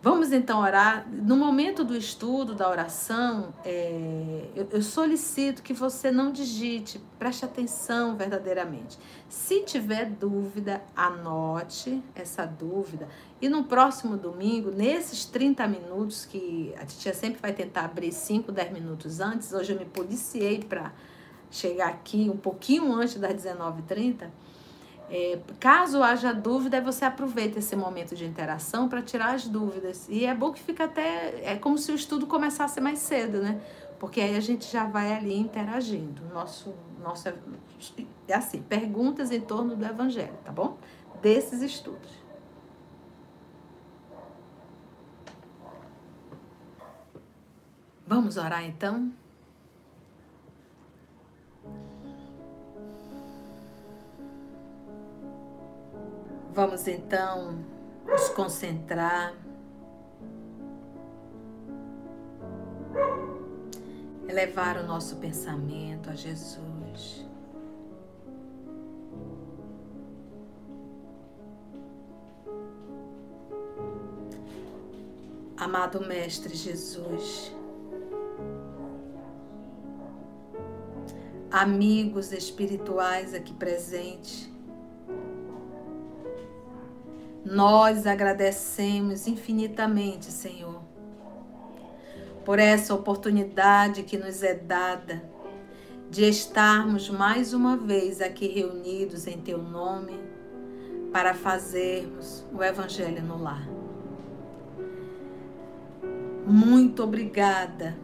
Vamos então orar. No momento do estudo, da oração, é, eu, eu, solicito que você não digite, preste atenção verdadeiramente. Se tiver dúvida, anote essa dúvida. E no próximo domingo, nesses 30 minutos, que a titia sempre vai tentar abrir 5, 10 minutos antes, hoje eu me policiei para chegar aqui um pouquinho antes das 19h30 é, caso haja dúvida, você aproveita esse momento de interação para tirar as dúvidas. E é bom que fica até. É como se o estudo começasse mais cedo, né? Porque aí a gente já vai ali interagindo. Nosso, nosso, é assim, perguntas em torno do Evangelho, tá bom? Desses estudos. Vamos orar então? Vamos então nos concentrar, elevar o nosso pensamento a Jesus. Amado Mestre Jesus, amigos espirituais aqui presentes, nós agradecemos infinitamente, Senhor, por essa oportunidade que nos é dada de estarmos mais uma vez aqui reunidos em Teu nome para fazermos o Evangelho no lar. Muito obrigada,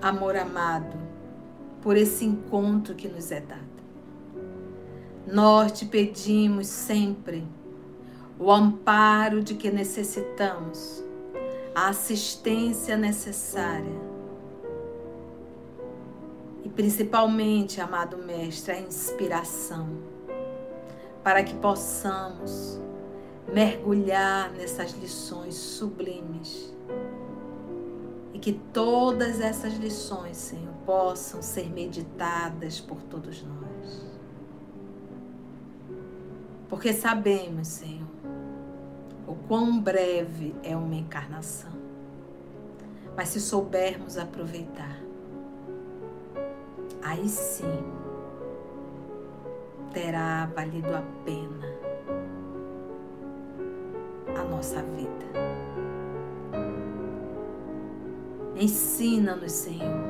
amor amado, por esse encontro que nos é dado. Nós te pedimos sempre o amparo de que necessitamos, a assistência necessária. E principalmente, amado Mestre, a inspiração, para que possamos mergulhar nessas lições sublimes. E que todas essas lições, Senhor, possam ser meditadas por todos nós. Porque sabemos, Senhor, o quão breve é uma encarnação. Mas se soubermos aproveitar, aí sim terá valido a pena a nossa vida. Ensina-nos, Senhor,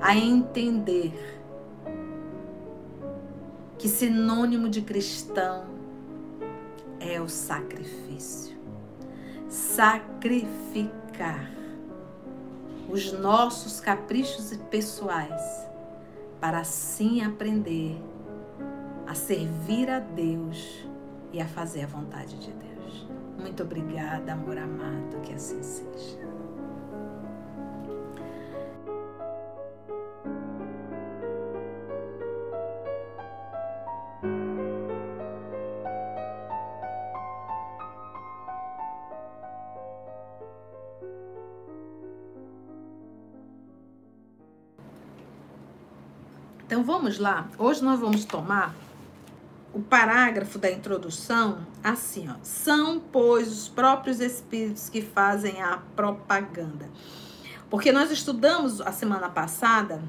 a entender que sinônimo de cristão é o sacrifício. Sacrificar os nossos caprichos pessoais para assim aprender a servir a Deus e a fazer a vontade de Deus. Muito obrigada, amor amado, que assim seja. Então vamos lá. Hoje nós vamos tomar o parágrafo da introdução assim, ó. São, pois, os próprios espíritos que fazem a propaganda. Porque nós estudamos a semana passada,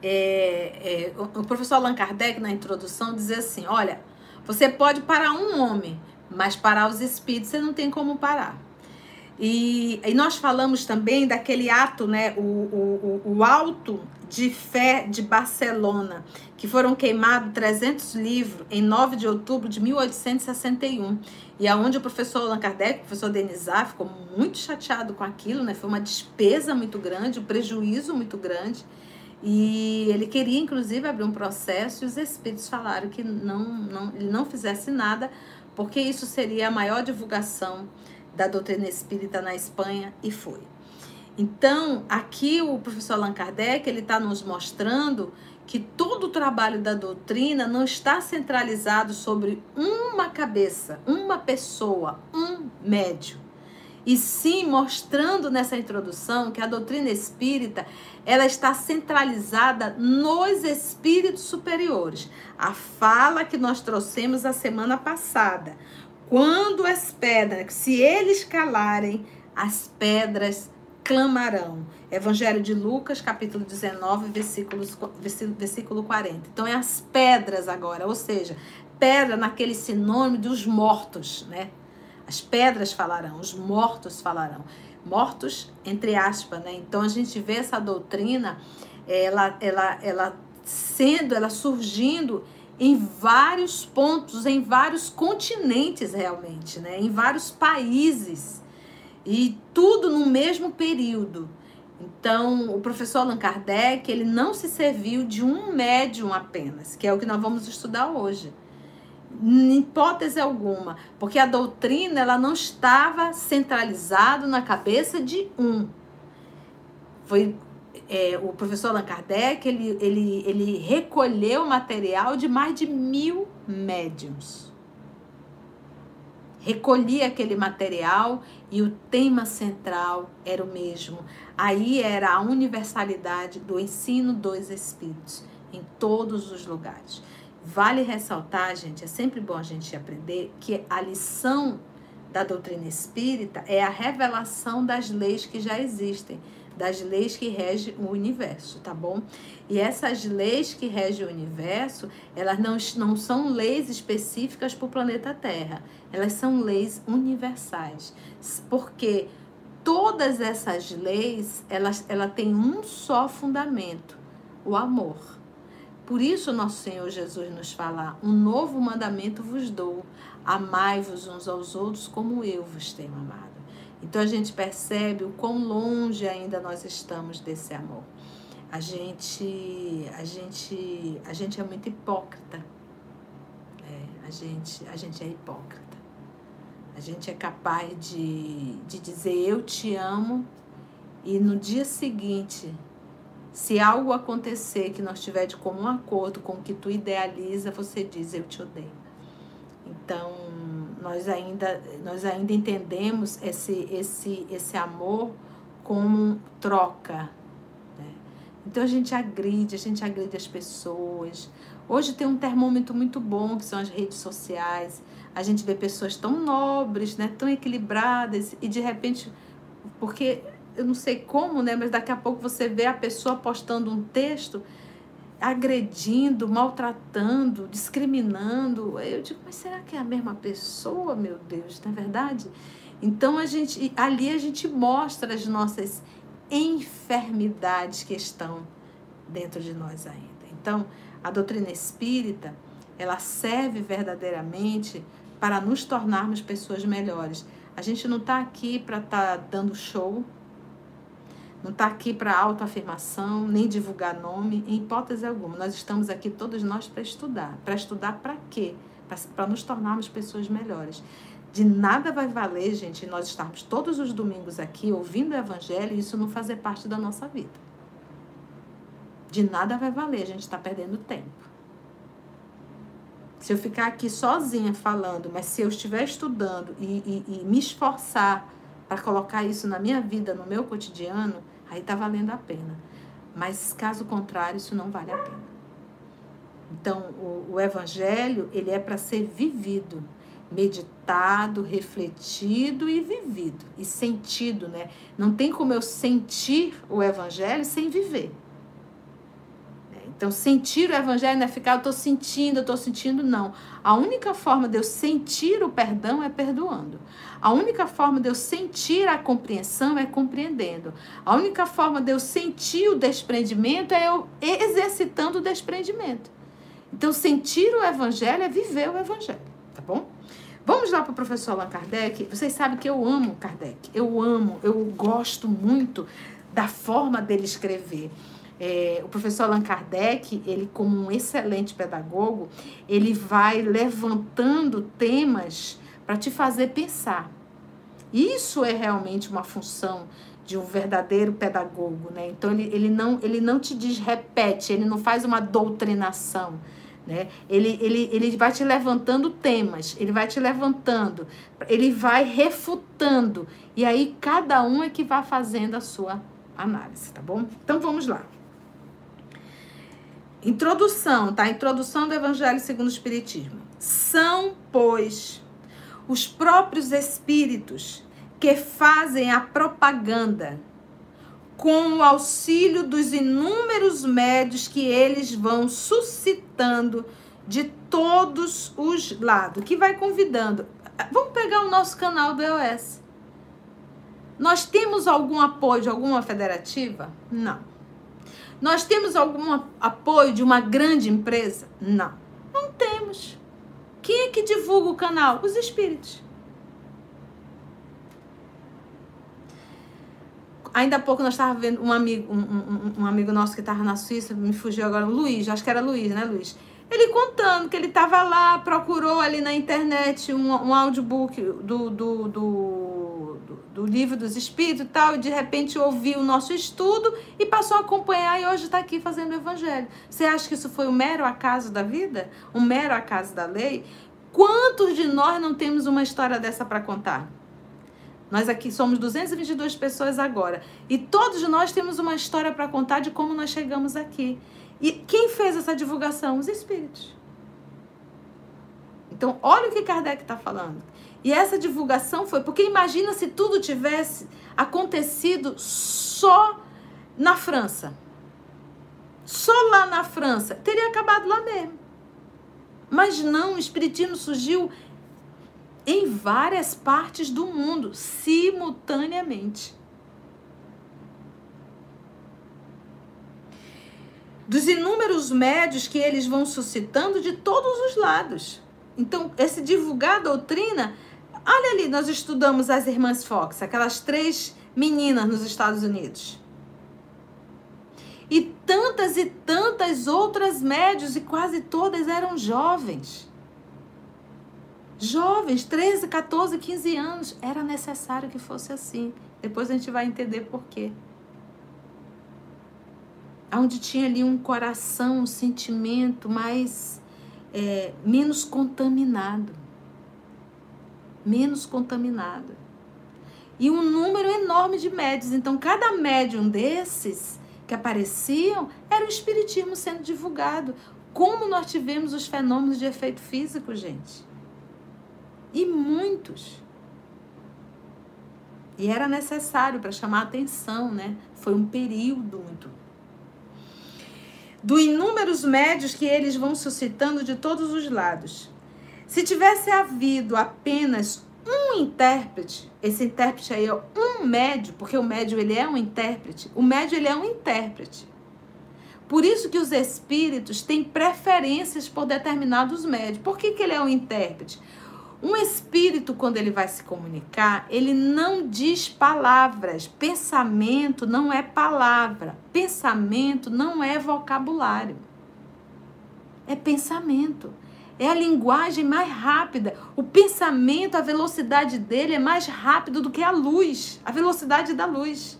é, é, o professor Allan Kardec, na introdução, dizia assim: olha, você pode parar um homem, mas parar os espíritos você não tem como parar. E, e nós falamos também daquele ato, né, o, o, o, alto de fé de Barcelona, que foram queimados 300 livros em 9 de outubro de 1861. E aonde o professor Allan Kardec, o professor Denizar, ficou muito chateado com aquilo, né? Foi uma despesa muito grande, um prejuízo muito grande. E ele queria, inclusive, abrir um processo e os espíritos falaram que não, não, ele não fizesse nada, porque isso seria a maior divulgação da doutrina espírita na Espanha, e foi. Então, aqui o professor Allan Kardec ele está nos mostrando que todo o trabalho da doutrina não está centralizado sobre uma cabeça, uma pessoa, um médio. E sim mostrando nessa introdução que a doutrina espírita ela está centralizada nos espíritos superiores. A fala que nós trouxemos a semana passada quando as pedras, se eles calarem, as pedras clamarão. Evangelho de Lucas, capítulo 19, versículos, versículo 40. Então é as pedras agora, ou seja, pedra naquele sinônimo dos mortos, né? As pedras falarão, os mortos falarão. Mortos, entre aspas, né? Então a gente vê essa doutrina, ela, ela, ela sendo, ela surgindo em vários pontos, em vários continentes realmente, né? Em vários países. E tudo no mesmo período. Então, o professor Allan Kardec, ele não se serviu de um médium apenas, que é o que nós vamos estudar hoje. Em hipótese alguma, porque a doutrina ela não estava centralizada na cabeça de um. Foi é, o professor Allan Kardec, ele, ele, ele recolheu material de mais de mil médiums. Recolhia aquele material e o tema central era o mesmo. Aí era a universalidade do ensino dos espíritos em todos os lugares. Vale ressaltar, gente, é sempre bom a gente aprender que a lição da doutrina espírita é a revelação das leis que já existem, das leis que regem o universo, tá bom? E essas leis que regem o universo, elas não, não são leis específicas para o planeta Terra, elas são leis universais. Porque todas essas leis, elas, ela tem um só fundamento, o amor. Por isso nosso Senhor Jesus nos fala: "Um novo mandamento vos dou: amai-vos uns aos outros como eu vos tenho amado". Então a gente percebe o quão longe ainda nós estamos desse amor. A gente, a gente, a gente é muito hipócrita. É, a gente, a gente é hipócrita. A gente é capaz de, de dizer eu te amo e no dia seguinte, se algo acontecer que nós tiver de comum acordo com o que tu idealiza, você diz eu te odeio. Nós ainda, nós ainda entendemos esse, esse, esse amor como troca. Né? Então a gente agride, a gente agride as pessoas. Hoje tem um termômetro muito bom, que são as redes sociais. A gente vê pessoas tão nobres, né, tão equilibradas, e de repente, porque eu não sei como, né, mas daqui a pouco você vê a pessoa postando um texto agredindo, maltratando, discriminando. Eu digo, mas será que é a mesma pessoa, meu Deus, não é verdade? Então a gente ali a gente mostra as nossas enfermidades que estão dentro de nós ainda. Então, a doutrina espírita, ela serve verdadeiramente para nos tornarmos pessoas melhores. A gente não está aqui para estar tá dando show, não está aqui para autoafirmação, nem divulgar nome, em hipótese alguma. Nós estamos aqui, todos nós, para estudar. Para estudar para quê? Para nos tornarmos pessoas melhores. De nada vai valer, gente, nós estarmos todos os domingos aqui ouvindo o Evangelho e isso não fazer parte da nossa vida. De nada vai valer, a gente está perdendo tempo. Se eu ficar aqui sozinha falando, mas se eu estiver estudando e, e, e me esforçar para colocar isso na minha vida, no meu cotidiano, aí está valendo a pena. Mas caso contrário, isso não vale a pena. Então, o, o evangelho, ele é para ser vivido, meditado, refletido e vivido e sentido, né? Não tem como eu sentir o evangelho sem viver. Então, sentir o evangelho não é ficar, eu estou sentindo, eu estou sentindo, não. A única forma de eu sentir o perdão é perdoando. A única forma de eu sentir a compreensão é compreendendo. A única forma de eu sentir o desprendimento é eu exercitando o desprendimento. Então, sentir o evangelho é viver o evangelho, tá bom? Vamos lá para o professor Allan Kardec. Vocês sabem que eu amo Kardec. Eu amo, eu gosto muito da forma dele escrever. É, o professor Allan Kardec, ele como um excelente pedagogo, ele vai levantando temas para te fazer pensar. Isso é realmente uma função de um verdadeiro pedagogo, né? Então ele, ele, não, ele não te diz repete, ele não faz uma doutrinação, né? Ele, ele, ele vai te levantando temas, ele vai te levantando, ele vai refutando, e aí cada um é que vai fazendo a sua análise, tá bom? Então vamos lá. Introdução, tá? Introdução do Evangelho segundo o Espiritismo. São, pois, os próprios espíritos que fazem a propaganda com o auxílio dos inúmeros médios que eles vão suscitando de todos os lados, que vai convidando. Vamos pegar o nosso canal do EOS. Nós temos algum apoio de alguma federativa? Não. Nós temos algum apoio de uma grande empresa? Não. Não temos. Quem é que divulga o canal? Os espíritos. Ainda há pouco nós estávamos vendo um amigo, um, um, um amigo nosso que estava na Suíça, me fugiu agora, o Luiz, acho que era Luiz, né, Luiz? Ele contando que ele estava lá, procurou ali na internet um, um audiobook do, do, do, do, livro dos espíritos e tal, e de repente ouviu o nosso estudo e passou a acompanhar e hoje está aqui fazendo o evangelho. Você acha que isso foi um mero acaso da vida? Um mero acaso da lei? Quantos de nós não temos uma história dessa para contar? Nós aqui somos 222 pessoas agora. E todos nós temos uma história para contar de como nós chegamos aqui. E quem fez essa divulgação? Os espíritos. Então, olha o que Kardec está falando. E essa divulgação foi porque imagina se tudo tivesse acontecido só na França. Só lá na França. Teria acabado lá mesmo. Mas não, o Espiritismo surgiu em várias partes do mundo, simultaneamente. Dos inúmeros médios que eles vão suscitando de todos os lados. Então, esse divulgar a doutrina, olha ali, nós estudamos as irmãs Fox, aquelas três meninas nos Estados Unidos. E tantas e tantas outras médios, e quase todas eram jovens. Jovens, 13, 14, 15 anos. Era necessário que fosse assim. Depois a gente vai entender por quê. Onde tinha ali um coração, um sentimento mais. É, menos contaminado. Menos contaminado. E um número enorme de médios. Então, cada médium desses que apareciam era o Espiritismo sendo divulgado. Como nós tivemos os fenômenos de efeito físico, gente? E muitos. E era necessário para chamar a atenção, né? Foi um período muito. Do inúmeros médios que eles vão suscitando de todos os lados. Se tivesse havido apenas um intérprete, esse intérprete aí é um médio, porque o médio ele é um intérprete, o médio ele é um intérprete. Por isso que os espíritos têm preferências por determinados médios. Por que, que ele é um intérprete? Um espírito, quando ele vai se comunicar, ele não diz palavras. Pensamento não é palavra. Pensamento não é vocabulário. É pensamento. É a linguagem mais rápida. O pensamento, a velocidade dele é mais rápido do que a luz, a velocidade da luz.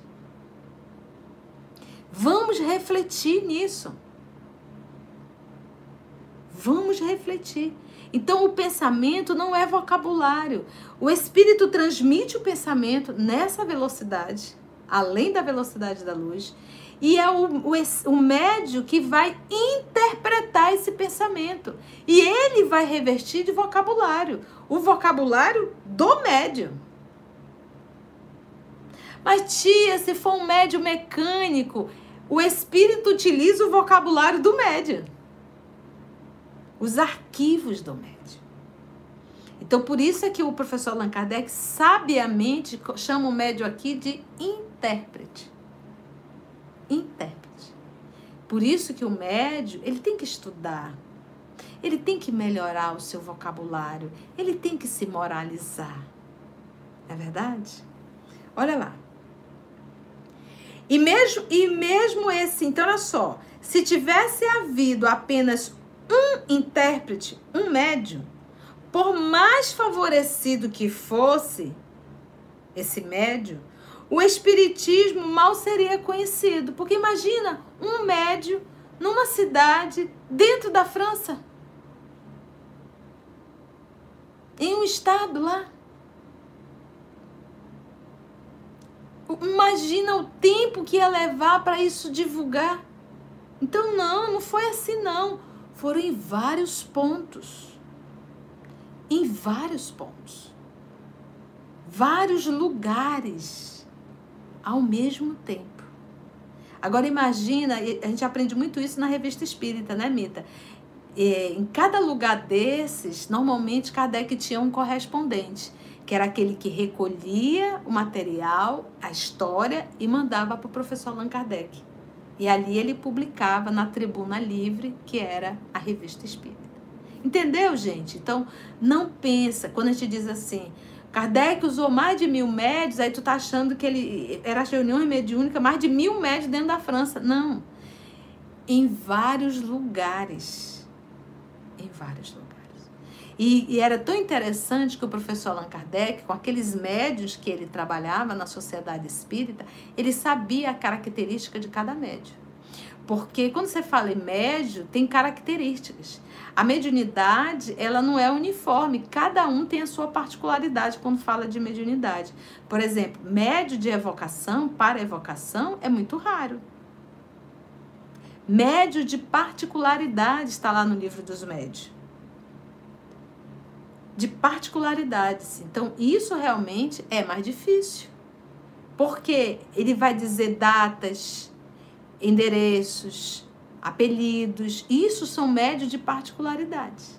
Vamos refletir nisso. Vamos refletir. Então, o pensamento não é vocabulário. O espírito transmite o pensamento nessa velocidade, além da velocidade da luz, e é o, o, o médio que vai interpretar esse pensamento. E ele vai revertir de vocabulário o vocabulário do médio. Mas, tia, se for um médio mecânico, o espírito utiliza o vocabulário do médio os arquivos do médium. Então, por isso é que o professor Allan Kardec sabiamente chama o médium aqui de. Intérprete. Por isso que o médium, ele tem que estudar. Ele tem que melhorar o seu vocabulário. Ele tem que se moralizar. É verdade? Olha lá. E mesmo, e mesmo esse, então olha só, se tivesse havido apenas um intérprete, um médium, por mais favorecido que fosse esse médium, o espiritismo mal seria conhecido. Porque imagina um médium numa cidade dentro da França. Em um estado lá. Imagina o tempo que ia levar para isso divulgar. Então, não, não foi assim, não foram em vários pontos. Em vários pontos. vários lugares ao mesmo tempo. Agora imagina, a gente aprende muito isso na revista espírita, né, Mita? É, em cada lugar desses, normalmente Kardec tinha um correspondente, que era aquele que recolhia o material, a história e mandava para o professor Allan Kardec. E ali ele publicava na Tribuna Livre, que era a revista espírita. Entendeu, gente? Então, não pensa, quando a gente diz assim, Kardec usou mais de mil médios, aí tu tá achando que ele era as reuniões mediúnicas, mais de mil médios dentro da França. Não. Em vários lugares. Em vários lugares. E, e, era tão interessante que o professor Allan Kardec, com aqueles médios que ele trabalhava na sociedade espírita, ele sabia a característica de cada médio. Porque quando você fala em médio, tem características. A mediunidade, ela não é uniforme, cada um tem a sua particularidade quando fala de mediunidade. Por exemplo, médio de evocação para evocação é muito raro. Médio de particularidade está lá no livro dos médios. De particularidades. Então, isso realmente é mais difícil. Porque ele vai dizer datas, endereços, apelidos, isso são médios de particularidade.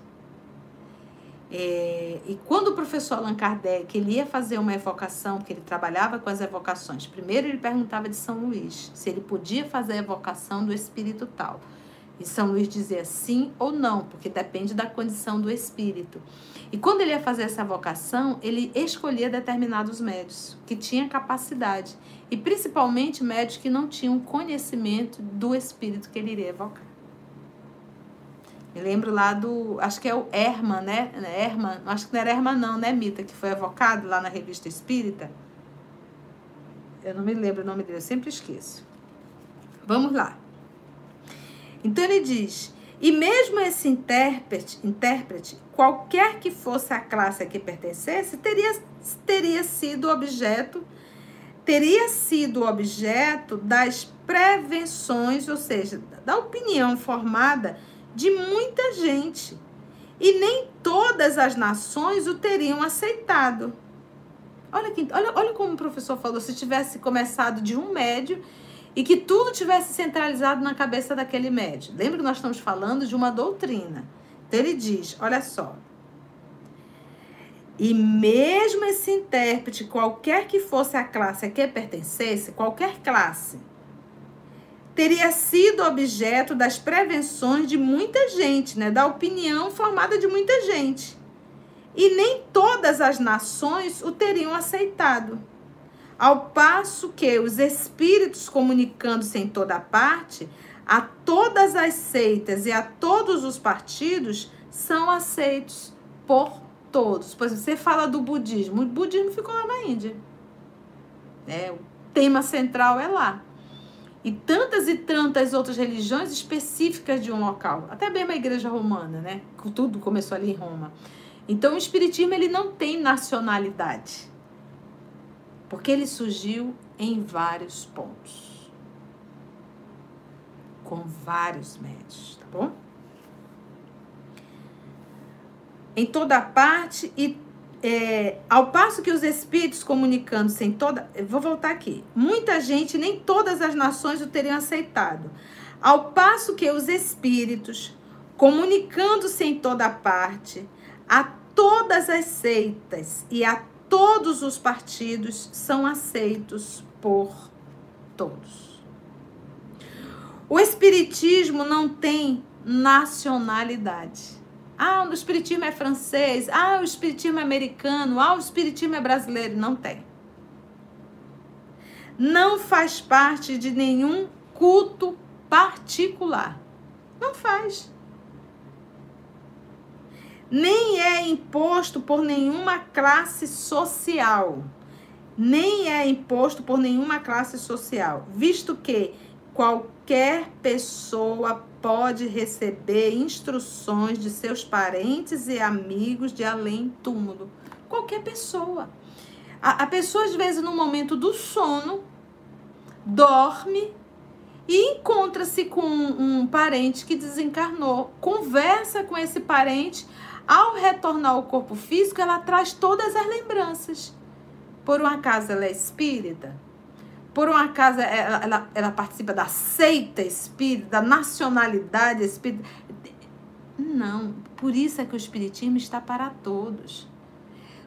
É, e quando o professor Allan Kardec ele ia fazer uma evocação, porque ele trabalhava com as evocações, primeiro ele perguntava de São Luís se ele podia fazer a evocação do espírito tal. E São Luís dizia sim ou não, porque depende da condição do espírito. E quando ele ia fazer essa vocação, ele escolhia determinados médios que tinham capacidade. E principalmente médios que não tinham conhecimento do espírito que ele iria evocar. Me lembro lá do. Acho que é o Herman, né? Herman, acho que não era Herman, não, né, Mita? Que foi evocado lá na revista Espírita. Eu não me lembro o nome dele, eu sempre esqueço. Vamos lá. Então ele diz: e mesmo esse intérprete, intérprete, qualquer que fosse a classe a que pertencesse, teria, teria sido objeto teria sido objeto das prevenções, ou seja, da opinião formada de muita gente. E nem todas as nações o teriam aceitado. Olha, que, olha, olha como o professor falou, se tivesse começado de um médio e que tudo tivesse centralizado na cabeça daquele médio. Lembra que nós estamos falando de uma doutrina. Então ele diz, olha só, e mesmo esse intérprete, qualquer que fosse a classe a que pertencesse, qualquer classe, teria sido objeto das prevenções de muita gente, né? da opinião formada de muita gente. E nem todas as nações o teriam aceitado. Ao passo que os espíritos comunicando-se em toda parte, a todas as seitas e a todos os partidos são aceitos por todos. Por exemplo, você fala do budismo, o budismo ficou lá na Índia. É, o tema central é lá. E tantas e tantas outras religiões específicas de um local, até mesmo a igreja romana, né? Tudo começou ali em Roma. Então o espiritismo ele não tem nacionalidade. Porque ele surgiu em vários pontos. Com vários médios, tá bom? Em toda parte e é, ao passo que os espíritos comunicando-se em toda. Vou voltar aqui. Muita gente, nem todas as nações o teriam aceitado. Ao passo que os espíritos, comunicando-se em toda parte, a todas as seitas e a todos os partidos, são aceitos por todos. O espiritismo não tem nacionalidade. Ah, o espiritismo é francês. Ah, o espiritismo é americano. Ah, o espiritismo é brasileiro. Não tem. Não faz parte de nenhum culto particular. Não faz. Nem é imposto por nenhuma classe social. Nem é imposto por nenhuma classe social, visto que qualquer pessoa pode receber instruções de seus parentes e amigos de além túmulo. Qualquer pessoa. A, a pessoa, às vezes, no momento do sono, dorme e encontra-se com um, um parente que desencarnou. Conversa com esse parente. Ao retornar ao corpo físico, ela traz todas as lembranças. Por um acaso ela é espírita? Por um acaso ela, ela, ela participa da seita espírita, da nacionalidade espírita? Não, por isso é que o espiritismo está para todos.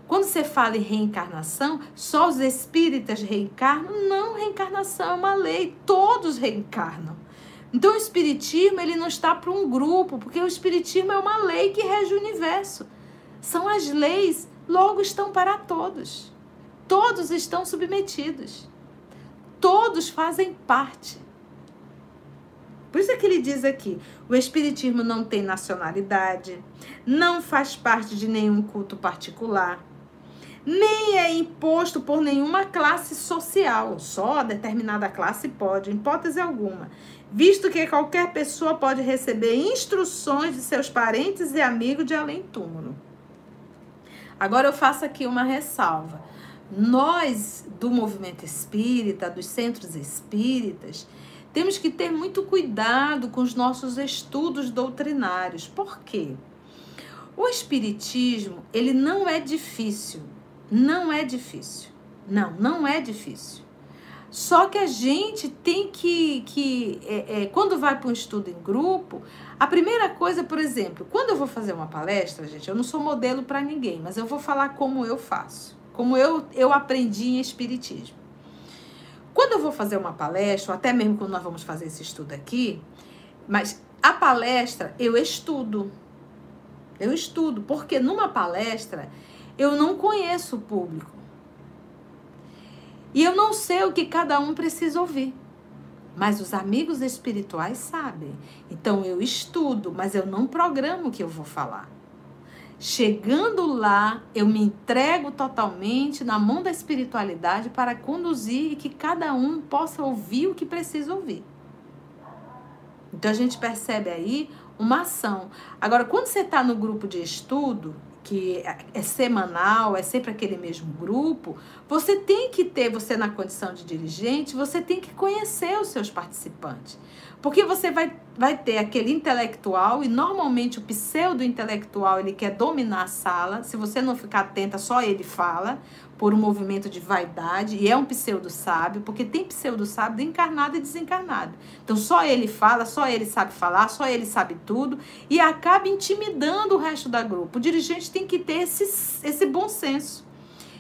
Quando você fala em reencarnação, só os espíritas reencarnam? Não, reencarnação é uma lei, todos reencarnam. Então o espiritismo ele não está para um grupo, porque o espiritismo é uma lei que rege o universo. São as leis, logo estão para todos. Todos estão submetidos. Todos fazem parte. Por isso é que ele diz aqui: o Espiritismo não tem nacionalidade, não faz parte de nenhum culto particular, nem é imposto por nenhuma classe social, só determinada classe pode, em hipótese alguma, visto que qualquer pessoa pode receber instruções de seus parentes e amigos de além-túmulo. Agora eu faço aqui uma ressalva. Nós, do movimento espírita, dos centros espíritas, temos que ter muito cuidado com os nossos estudos doutrinários. Por quê? O espiritismo, ele não é difícil. Não é difícil. Não, não é difícil. Só que a gente tem que, que é, é, quando vai para um estudo em grupo, a primeira coisa, por exemplo, quando eu vou fazer uma palestra, gente, eu não sou modelo para ninguém, mas eu vou falar como eu faço, como eu, eu aprendi em Espiritismo. Quando eu vou fazer uma palestra, ou até mesmo quando nós vamos fazer esse estudo aqui, mas a palestra eu estudo. Eu estudo, porque numa palestra eu não conheço o público. E eu não sei o que cada um precisa ouvir. Mas os amigos espirituais sabem. Então eu estudo, mas eu não programo o que eu vou falar. Chegando lá, eu me entrego totalmente na mão da espiritualidade para conduzir e que cada um possa ouvir o que precisa ouvir. Então a gente percebe aí uma ação. Agora, quando você está no grupo de estudo, que é, é semanal, é sempre aquele mesmo grupo, você tem que ter, você na condição de dirigente, você tem que conhecer os seus participantes. Porque você vai, vai ter aquele intelectual, e normalmente o pseudo-intelectual ele quer dominar a sala. Se você não ficar atenta, só ele fala, por um movimento de vaidade, e é um pseudo-sábio, porque tem pseudo-sábio encarnado e desencarnado. Então só ele fala, só ele sabe falar, só ele sabe tudo, e acaba intimidando o resto da grupo. O dirigente tem que ter esse, esse bom senso.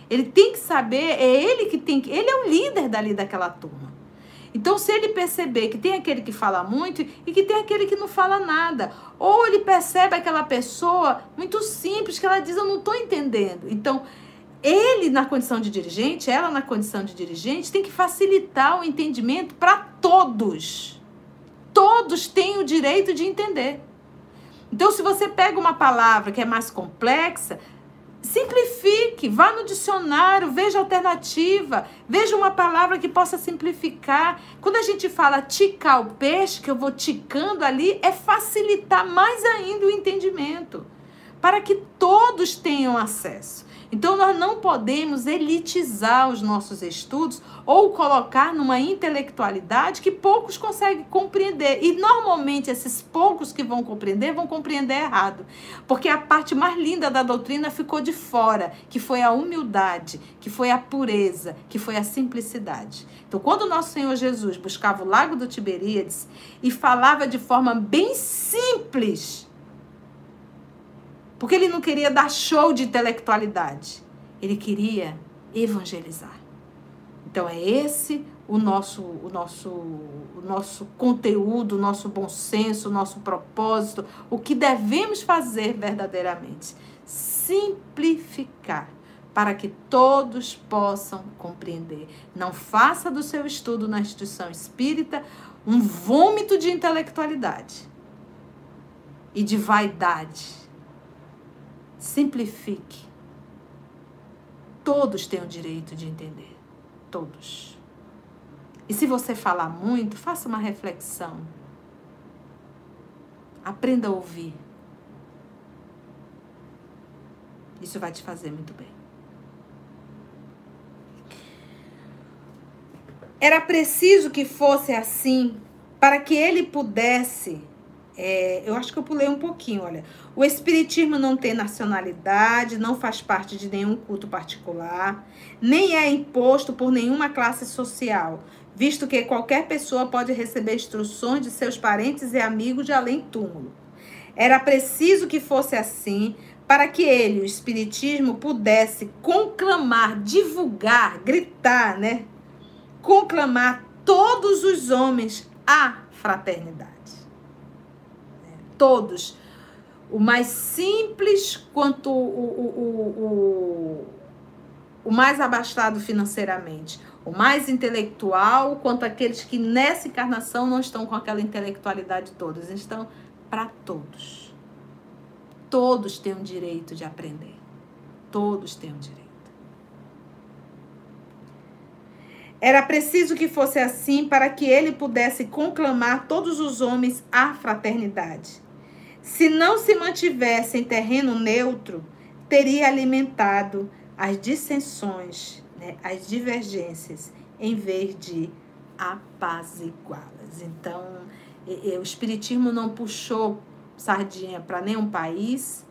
Ele tem que saber, é ele que tem que. Ele é o líder dali daquela turma. Então, se ele perceber que tem aquele que fala muito e que tem aquele que não fala nada, ou ele percebe aquela pessoa muito simples que ela diz: Eu não estou entendendo. Então, ele, na condição de dirigente, ela, na condição de dirigente, tem que facilitar o entendimento para todos. Todos têm o direito de entender. Então, se você pega uma palavra que é mais complexa, Simplifique, vá no dicionário, veja alternativa, veja uma palavra que possa simplificar. Quando a gente fala ticar o peixe, que eu vou ticando ali, é facilitar mais ainda o entendimento, para que todos tenham acesso. Então, nós não podemos elitizar os nossos estudos ou colocar numa intelectualidade que poucos conseguem compreender. E, normalmente, esses poucos que vão compreender vão compreender errado. Porque a parte mais linda da doutrina ficou de fora, que foi a humildade, que foi a pureza, que foi a simplicidade. Então, quando o nosso Senhor Jesus buscava o Lago do Tiberíades e falava de forma bem simples porque ele não queria dar show de intelectualidade. Ele queria evangelizar. Então é esse o nosso, o nosso, o nosso conteúdo, o nosso bom senso, o nosso propósito, o que devemos fazer verdadeiramente. Simplificar para que todos possam compreender. Não faça do seu estudo na instituição espírita um vômito de intelectualidade e de vaidade Simplifique. Todos têm o direito de entender. Todos. E se você falar muito, faça uma reflexão. Aprenda a ouvir. Isso vai te fazer muito bem. Era preciso que fosse assim para que ele pudesse É, eu acho que eu pulei um pouquinho, olha. O espiritismo não tem nacionalidade, não faz parte de nenhum culto particular, nem é imposto por nenhuma classe social, visto que qualquer pessoa pode receber instruções de seus parentes e amigos de além túmulo. Era preciso que fosse assim para que ele, o espiritismo, pudesse conclamar, divulgar, gritar, né? Conclamar todos os homens à fraternidade. Todos. O mais simples quanto o, o, o, o, mais abastado financeiramente. O mais intelectual quanto aqueles que nessa encarnação não estão com aquela intelectualidade todas. Estão para todos. Todos têm o direito de aprender. Todos têm o direito. Era preciso que fosse assim para que ele pudesse conclamar todos os homens à fraternidade. Se não se mantivesse em terreno neutro, teria alimentado as dissensões, né, as divergências, em vez de apaziguá-las. Então, o Espiritismo não puxou sardinha para nenhum país,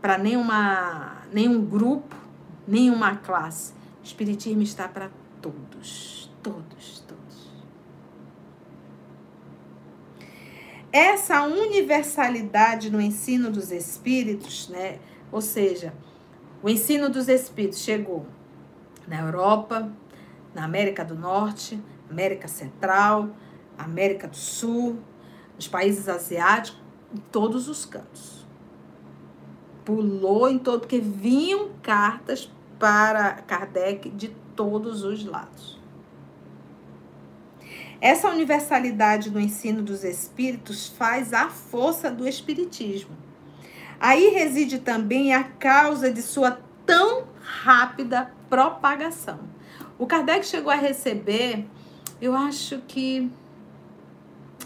para nenhuma, nenhum grupo, nenhuma classe. O Espiritismo está para todos, todos, todos. Essa universalidade no ensino dos espíritos, né? Ou seja, o ensino dos espíritos chegou na Europa, na América do Norte, América Central, América do Sul, nos países asiáticos, em todos os cantos. Pulou em todo, porque vinham cartas para Kardec de todos os lados. Essa universalidade no ensino dos espíritos faz a força do espiritismo. Aí reside também a causa de sua tão rápida propagação. O Kardec chegou a receber, eu acho que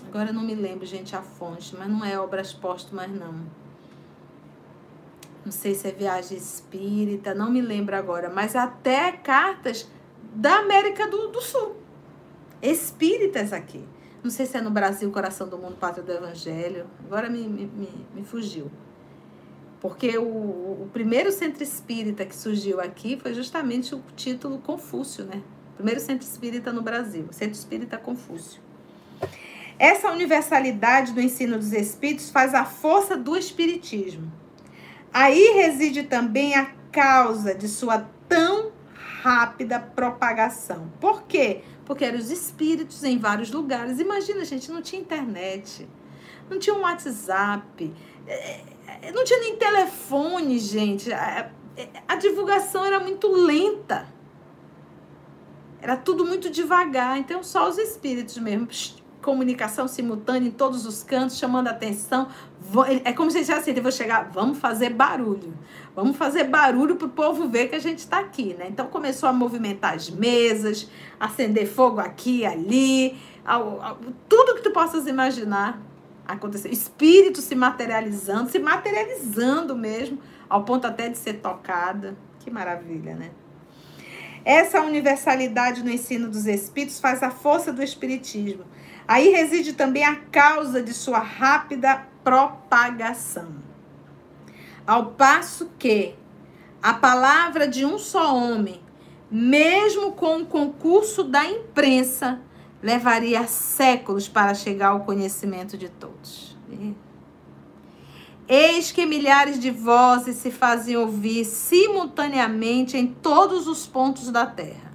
Agora eu não me lembro, gente, a fonte, mas não é obras póstumas, não. Não sei se é viagem espírita, não me lembro agora, mas até cartas da América do, do Sul. Espíritas aqui. Não sei se é no Brasil, Coração do Mundo, Pátria do Evangelho. Agora me, me, me, me fugiu. Porque o, o, primeiro centro espírita que surgiu aqui foi justamente o título Confúcio, né? Primeiro centro espírita no Brasil, Centro Espírita Confúcio. Essa universalidade do ensino dos espíritos faz a força do espiritismo. Aí reside também a causa de sua tão rápida propagação. Por quê? Porque eram os espíritos em vários lugares. Imagina, gente, não tinha internet, não tinha um WhatsApp, é, não tinha nem telefone, gente. A divulgação era muito lenta. Era tudo muito devagar. Então, só os espíritos mesmo comunicação simultânea em todos os cantos, chamando atenção. É como se dissesse assim, eu vou chegar, vamos fazer barulho. Vamos fazer barulho para o povo ver que a gente está aqui, né? Então começou a movimentar as mesas, acender fogo aqui ali, ao, ao, tudo que tu possas imaginar aconteceu. Espírito se materializando, se materializando mesmo, ao ponto até de ser tocada. Que maravilha, né? Essa universalidade no ensino dos espíritos faz a força do espiritismo. Aí reside também a causa de sua rápida propagação. Ao passo que a palavra de um só homem, mesmo com o concurso da imprensa, levaria séculos para chegar ao conhecimento de todos. Eis que milhares de vozes se fazem ouvir simultaneamente em todos os pontos da terra,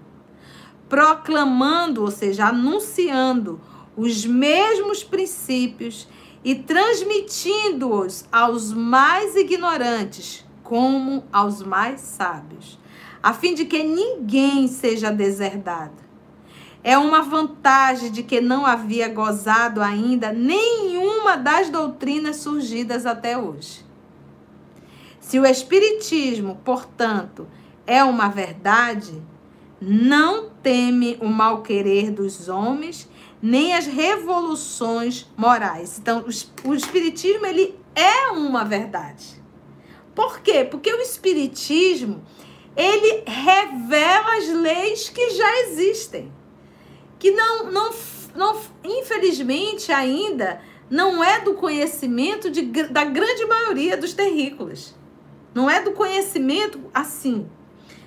proclamando, ou seja, anunciando os mesmos princípios e transmitindo-os aos mais ignorantes como aos mais sábios, a fim de que ninguém seja deserdado. É uma vantagem de que não havia gozado ainda nenhuma das doutrinas surgidas até hoje. Se o Espiritismo, portanto, é uma verdade, não teme o mal querer dos homens nem as revoluções morais. Então, o espiritismo ele é uma verdade. Por quê? Porque o espiritismo ele revela as leis que já existem, que não, não, não infelizmente ainda não é do conhecimento de, da grande maioria dos terrícolas. Não é do conhecimento assim.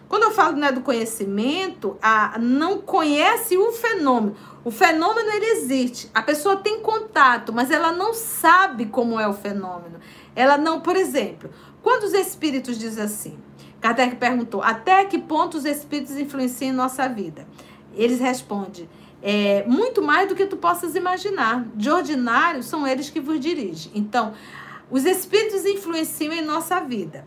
Quando eu falo não é do conhecimento, a, não conhece o fenômeno. O fenômeno ele existe. A pessoa tem contato, mas ela não sabe como é o fenômeno. Ela não, por exemplo, quando os espíritos dizem assim, Kardec perguntou: até que ponto os espíritos influenciam em nossa vida? Eles respondem: é, muito mais do que tu possas imaginar. De ordinário, são eles que vos dirigem. Então, os espíritos influenciam em nossa vida.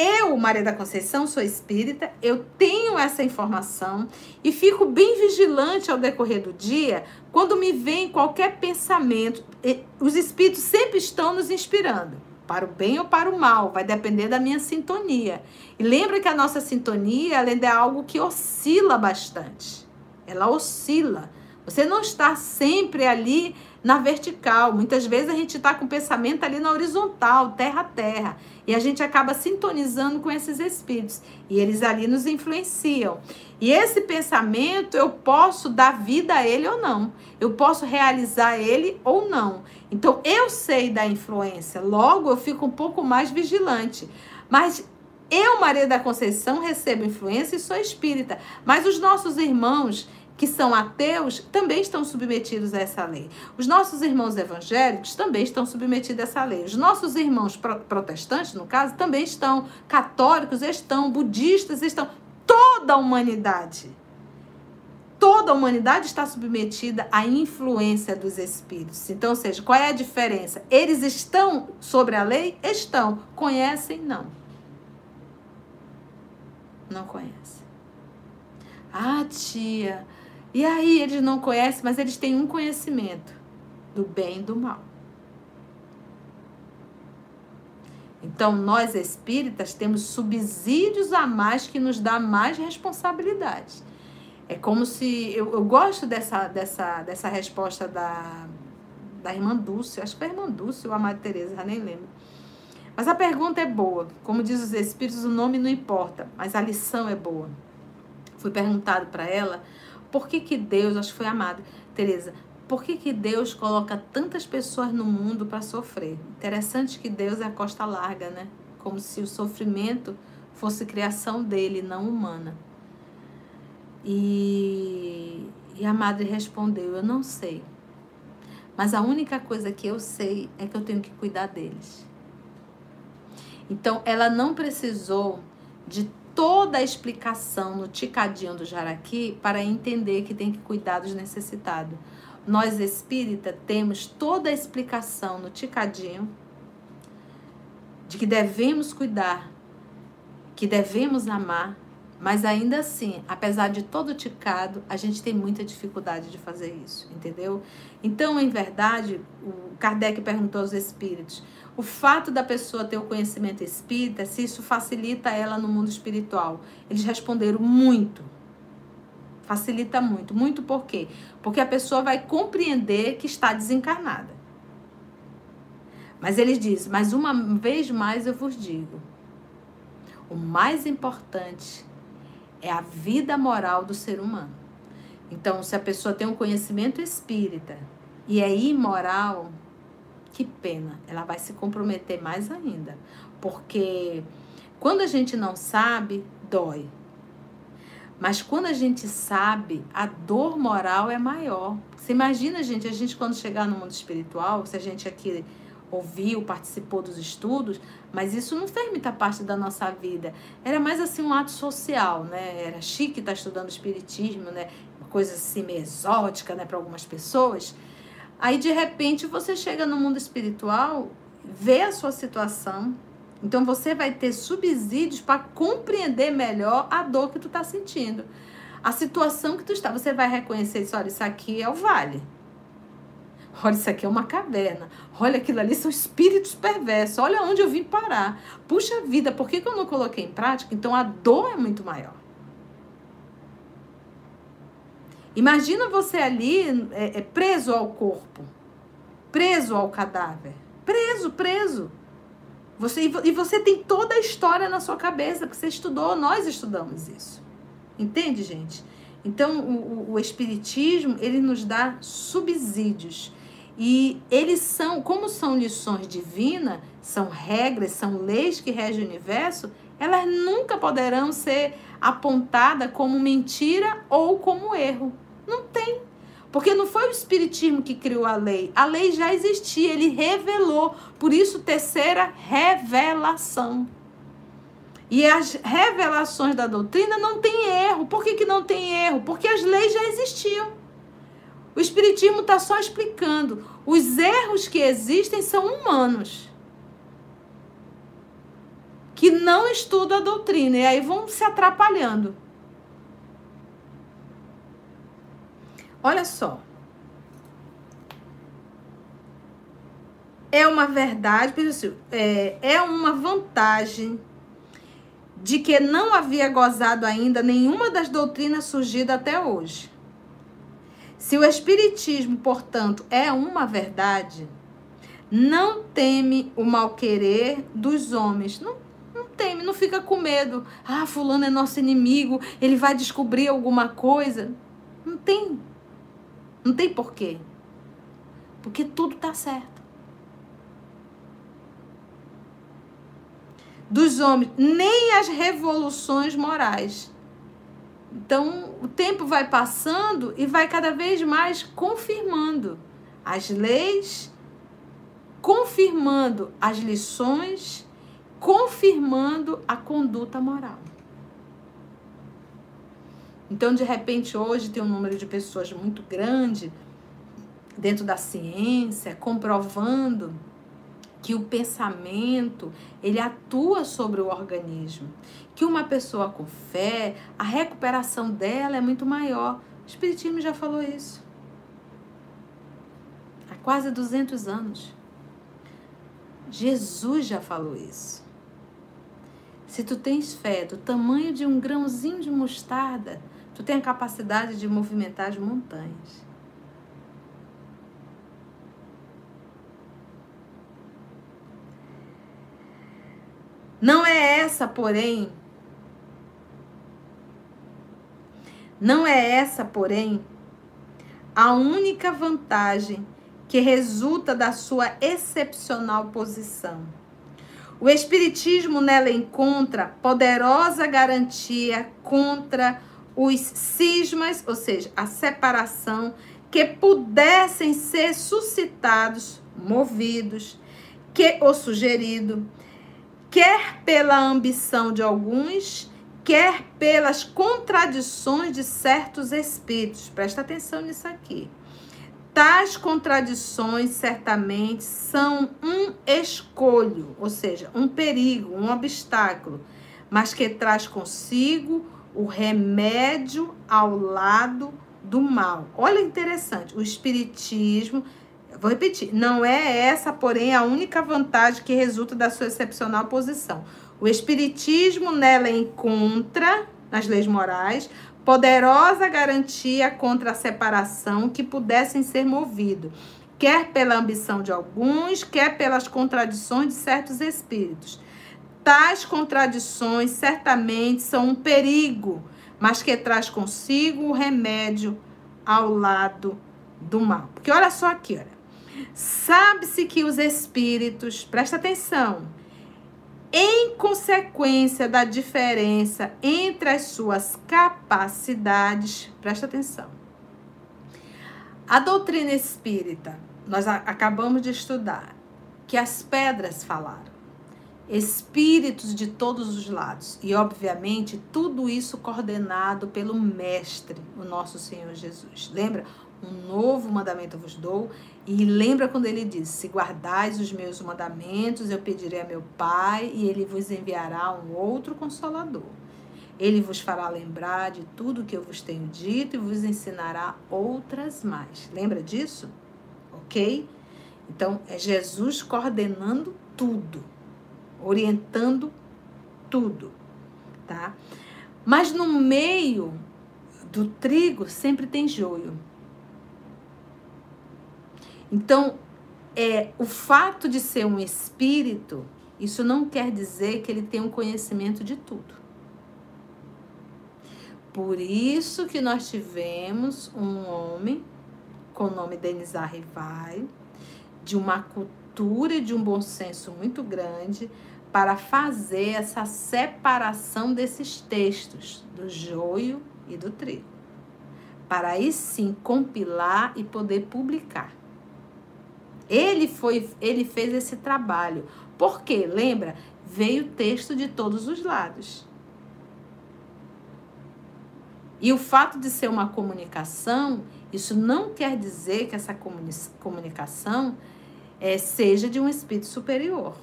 Eu, Maria da Conceição, sou espírita, eu tenho essa informação e fico bem vigilante ao decorrer do dia quando me vem qualquer pensamento. Os espíritos sempre estão nos inspirando, para o bem ou para o mal, vai depender da minha sintonia. E lembra que a nossa sintonia ela é algo que oscila bastante. Ela oscila. Você não está sempre ali na vertical. Muitas vezes a gente está com o pensamento ali na horizontal, terra a terra. E a gente acaba sintonizando com esses espíritos. E eles ali nos influenciam. E esse pensamento eu posso dar vida a ele ou não. Eu posso realizar ele ou não. Então eu sei da influência. Logo eu fico um pouco mais vigilante. Mas eu, Maria da Conceição, recebo influência e sou espírita. Mas os nossos irmãos que são ateus também estão submetidos a essa lei. Os nossos irmãos evangélicos também estão submetidos a essa lei. Os nossos irmãos protestantes, no caso, também estão. Católicos estão, budistas estão. Toda a humanidade. Toda a humanidade está submetida à influência dos espíritos. Então, ou seja, qual é a diferença? Eles estão sobre a lei? Estão. Conhecem? Não. Não conhecem. Ah, tia, e aí eles não conhecem, mas eles têm um conhecimento do bem e do mal. Então, nós espíritas temos subsídios a mais que nos dá mais responsabilidade. É como se. Eu, eu gosto dessa, dessa, dessa resposta da, da irmã Dulce, acho que foi a irmã Dulce ou a Madre Teresa, já nem lembro. Mas a pergunta é boa. Como diz os espíritos, o nome não importa, mas a lição é boa. Fui perguntado para ela por que, que Deus, acho que foi amado, Tereza, por que, que Deus coloca tantas pessoas no mundo para sofrer? Interessante que Deus é a costa larga, né? Como se o sofrimento fosse criação dele, não humana. E, e a madre respondeu: Eu não sei. Mas a única coisa que eu sei é que eu tenho que cuidar deles. Então, ela não precisou de toda a explicação no ticadinho do jaraqui para entender que tem que cuidar dos necessitados. Nós espírita temos toda a explicação no ticadinho de que devemos cuidar, que devemos amar, mas ainda assim, apesar de todo ticado, a gente tem muita dificuldade de fazer isso, entendeu? Então, em verdade, o Kardec perguntou aos espíritos: o fato da pessoa ter o conhecimento espírita, se isso facilita ela no mundo espiritual. Eles responderam muito. Facilita muito. Muito por quê? Porque a pessoa vai compreender que está desencarnada. Mas eles dizem, mas uma vez mais eu vos digo: o mais importante é a vida moral do ser humano. Então, se a pessoa tem um conhecimento espírita e é imoral, que pena, ela vai se comprometer mais ainda. Porque quando a gente não sabe, dói. Mas quando a gente sabe, a dor moral é maior. Você imagina, gente, a gente quando chegar no mundo espiritual, se a gente aqui ouviu, participou dos estudos, mas isso não fez muita parte da nossa vida. Era mais assim um ato social, né? Era chique estar estudando espiritismo, né? Uma coisa assim meio exótica, né, para algumas pessoas. Aí de repente você chega no mundo espiritual, vê a sua situação. Então você vai ter subsídios para compreender melhor a dor que tu está sentindo. A situação que tu está, você vai reconhecer isso, olha, isso aqui é o vale. Olha, isso aqui é uma caverna. Olha, aquilo ali são espíritos perversos. Olha onde eu vim parar. Puxa vida, por que, que eu não coloquei em prática? Então a dor é muito maior. Imagina você ali é, é, preso ao corpo, preso ao cadáver, preso, preso. Você, e você tem toda a história na sua cabeça, porque você estudou, nós estudamos isso. Entende, gente? Então, o, o, Espiritismo, ele nos dá subsídios. E eles são, como são lições divinas, são regras, são leis que regem o universo, elas nunca poderão ser apontadas como mentira ou como erro. Não tem. Porque não foi o Espiritismo que criou a lei. A lei já existia, ele revelou. Por isso, terceira revelação. E as revelações da doutrina não tem erro. Por que, que não tem erro? Porque as leis já existiam. O Espiritismo está só explicando. Os erros que existem são humanos. Que não estudam a doutrina. E aí vão se atrapalhando. Olha só. É uma verdade, é, é uma vantagem de que não havia gozado ainda nenhuma das doutrinas surgidas até hoje. Se o Espiritismo, portanto, é uma verdade, não teme o mal-querer dos homens. Não, não teme, não fica com medo. Ah, fulano é nosso inimigo, ele vai descobrir alguma coisa. Não tem. Não tem porquê. Porque tudo está certo. dos homens, nem as revoluções morais. Então, o tempo vai passando e vai cada vez mais confirmando as leis, confirmando as lições, confirmando a conduta moral. Então, de repente, hoje tem um número de pessoas muito grande dentro da ciência comprovando que o pensamento ele atua sobre o organismo, que uma pessoa com fé, a recuperação dela é muito maior. O espiritismo já falou isso. Há quase 200 anos. Jesus já falou isso. Se tu tens fé do tamanho de um grãozinho de mostarda, tu tem a capacidade de movimentar as montanhas. Não é essa, porém, não é essa, porém, a única vantagem que resulta da sua excepcional posição. O Espiritismo nela encontra poderosa garantia contra os cismas, ou seja, a separação, que pudessem ser suscitados, movidos, que o sugerido quer pela ambição de alguns, quer pelas contradições de certos espíritos. Presta atenção nisso aqui. Tais contradições certamente são um escolho, ou seja, um perigo, um obstáculo, mas que traz consigo o remédio ao lado do mal. Olha interessante, o espiritismo Vou repetir. Não é essa, porém, a única vantagem que resulta da sua excepcional posição. O Espiritismo nela encontra, nas leis morais, poderosa garantia contra a separação que pudessem ser movido, quer pela ambição de alguns, quer pelas contradições de certos espíritos. Tais contradições certamente são um perigo, mas que traz consigo o remédio ao lado do mal. Porque olha só aqui, olha. Sabe-se que os espíritos, presta atenção, em consequência da diferença entre as suas capacidades, presta atenção. A doutrina espírita, nós acabamos de estudar que as pedras falaram, espíritos de todos os lados, e obviamente tudo isso coordenado pelo Mestre, o nosso Senhor Jesus. Lembra? Um novo mandamento vos dou. E lembra quando ele diz: Se guardais os meus mandamentos, eu pedirei a meu Pai, e ele vos enviará um outro consolador. Ele vos fará lembrar de tudo que eu vos tenho dito e vos ensinará outras mais. Lembra disso? Ok? Então, é Jesus coordenando tudo, orientando tudo, tá? Mas no meio do trigo sempre tem joio. Então, é, o fato de ser um espírito, isso não quer dizer que ele tem um conhecimento de tudo. Por isso que nós tivemos um homem com o nome Denis Arrivai, de uma cultura e de um bom senso muito grande para fazer essa separação desses textos, do joio e do trigo. Para aí sim compilar e poder publicar. Ele foi, ele fez esse trabalho. Por quê? Lembra? Veio texto de todos os lados. E o fato de ser uma comunicação, isso não quer dizer que essa comunicação é, seja de um espírito superior.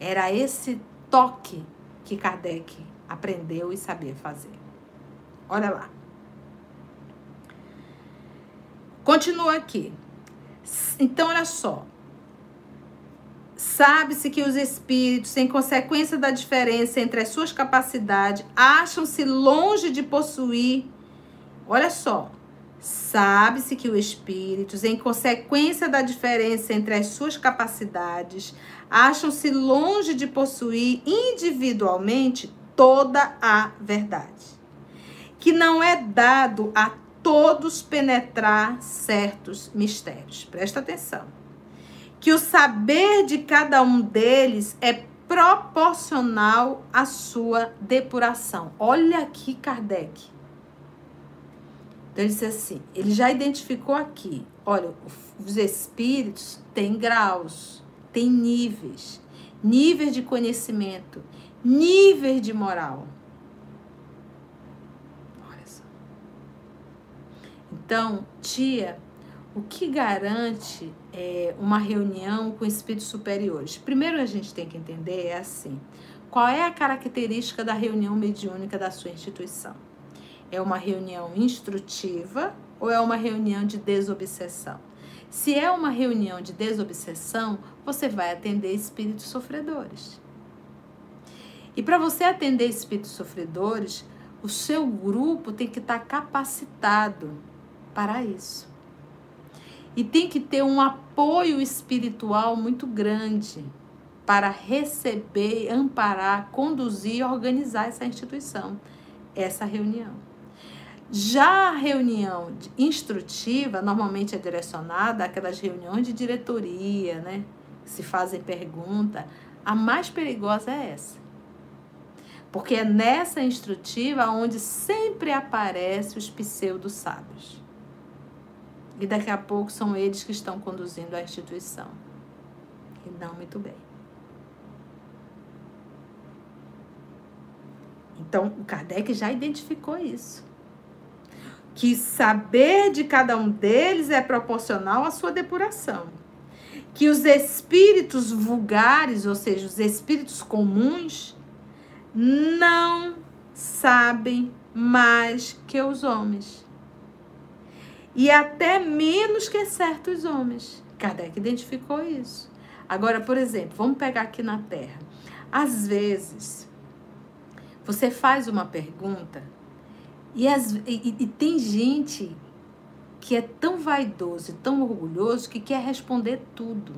Era esse toque que Kardec aprendeu e sabia fazer. Olha lá. Continua aqui. Então, olha só. Sabe-se que os espíritos, em consequência da diferença entre as suas capacidades, acham-se longe de possuir. Olha só. Sabe-se que os espíritos, em consequência da diferença entre as suas capacidades, acham-se longe de possuir individualmente toda a verdade. Que não é dado a todos penetrar certos mistérios. Presta atenção. Que o saber de cada um deles é proporcional à sua depuração. Olha aqui Kardec. Então ele disse assim, ele já identificou aqui, olha, os espíritos têm graus, têm níveis, níveis de conhecimento, níveis de moral. Então, tia, o que garante é, uma reunião com espíritos superiores? Primeiro a gente tem que entender é assim: qual é a característica da reunião mediúnica da sua instituição? É uma reunião instrutiva ou é uma reunião de desobsessão? Se é uma reunião de desobsessão, você vai atender espíritos sofredores. E para você atender espíritos sofredores, o seu grupo tem que estar tá capacitado para isso. E tem que ter um apoio espiritual muito grande para receber, amparar, conduzir e organizar essa instituição, essa reunião. Já a reunião instrutiva normalmente é direcionada àquelas reuniões de diretoria, né? Se fazem pergunta. A mais perigosa é essa. Porque é nessa instrutiva onde sempre aparecem os pseudo sábios. E daqui a pouco são eles que estão conduzindo a instituição. E não muito bem. Então, o Kardec já identificou isso. Que saber de cada um deles é proporcional à sua depuração. Que os espíritos vulgares, ou seja, os espíritos comuns, não sabem mais que os homens e até menos que certos homens. Kardec identificou isso. Agora, por exemplo, vamos pegar aqui na Terra. Às vezes, você faz uma pergunta e, as, e, e tem gente que é tão vaidoso e tão orgulhoso que quer responder tudo,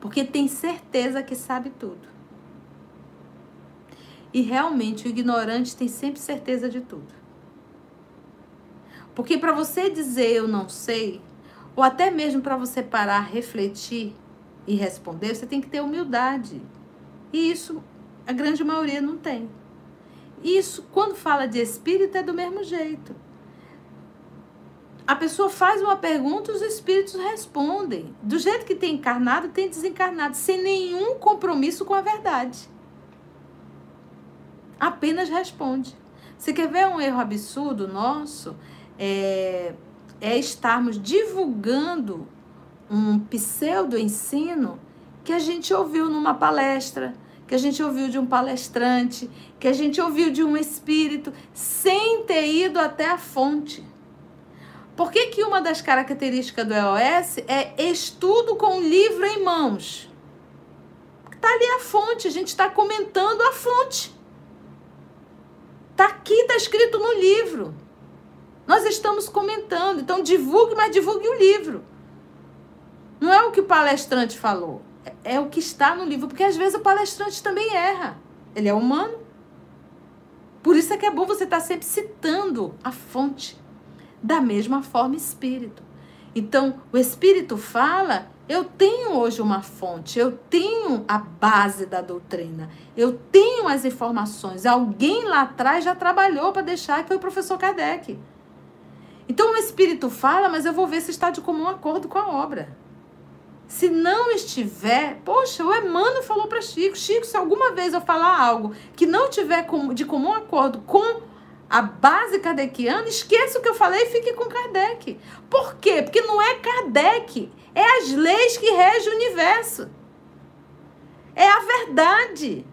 porque tem certeza que sabe tudo. E realmente o ignorante tem sempre certeza de tudo. Porque para você dizer eu não sei, ou até mesmo para você parar, refletir e responder, você tem que ter humildade. E isso a grande maioria não tem. Isso, quando fala de espírito, é do mesmo jeito. A pessoa faz uma pergunta, os espíritos respondem. Do jeito que tem encarnado, tem desencarnado, sem nenhum compromisso com a verdade. Apenas responde. Você quer ver um erro absurdo nosso? é, é estarmos divulgando um pseudo-ensino que a gente ouviu numa palestra, que a gente ouviu de um palestrante, que a gente ouviu de um espírito, sem ter ido até a fonte. Por que, que uma das características do EOS é estudo com livro em mãos? Está ali a fonte, a gente está comentando a fonte. Está aqui, está escrito no livro. Nós estamos comentando, então divulgue, mas divulgue o livro. Não é o que o palestrante falou, é, o que está no livro, porque às vezes o palestrante também erra. Ele é humano. Por isso é que é bom você estar sempre citando a fonte. Da mesma forma, espírito. Então, o Espírito fala, eu tenho hoje uma fonte, eu tenho a base da doutrina, eu tenho as informações. Alguém lá atrás já trabalhou para deixar, que foi o professor Kardec. Então, o Espírito fala, mas eu vou ver se está de comum acordo com a obra. Se não estiver, poxa, o Emmanuel falou para Chico, Chico, se alguma vez eu falar algo que não tiver de comum acordo com a base kardeciana, esqueça o que eu falei e fique com Kardec. Por quê? Porque não é Kardec, é as leis que regem o universo. É a verdade.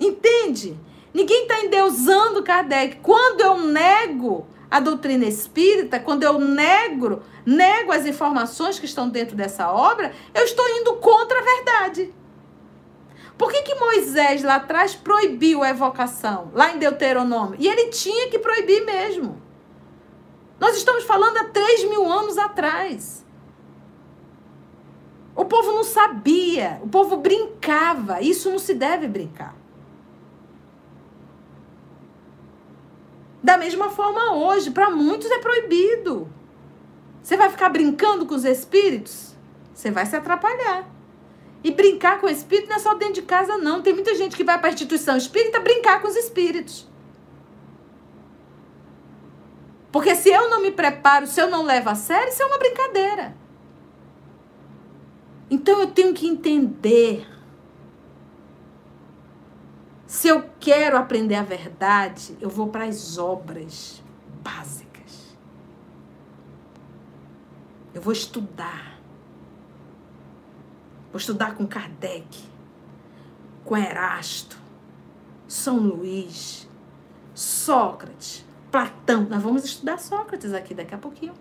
Entende? Ninguém está endeusando Kardec. Quando eu nego a doutrina espírita, quando eu nego, nego as informações que estão dentro dessa obra, eu estou indo contra a verdade. Por que, que Moisés lá atrás proibiu a evocação, lá em Deuteronômio? E ele tinha que proibir mesmo. Nós estamos falando há três mil anos atrás. O povo não sabia, o povo brincava. Isso não se deve brincar. Da mesma forma hoje, para muitos é proibido. Você vai ficar brincando com os espíritos? Você vai se atrapalhar. E brincar com o espírito não é só dentro de casa, não. Tem muita gente que vai para a instituição espírita brincar com os espíritos. Porque se eu não me preparo, se eu não levo a sério, isso é uma brincadeira. Então eu tenho que entender. Se eu quero aprender a verdade, eu vou para as obras básicas. Eu vou estudar. Vou estudar com Kardec, com Erasto, São Luís, Sócrates, Platão. Nós vamos estudar Sócrates aqui daqui a pouquinho.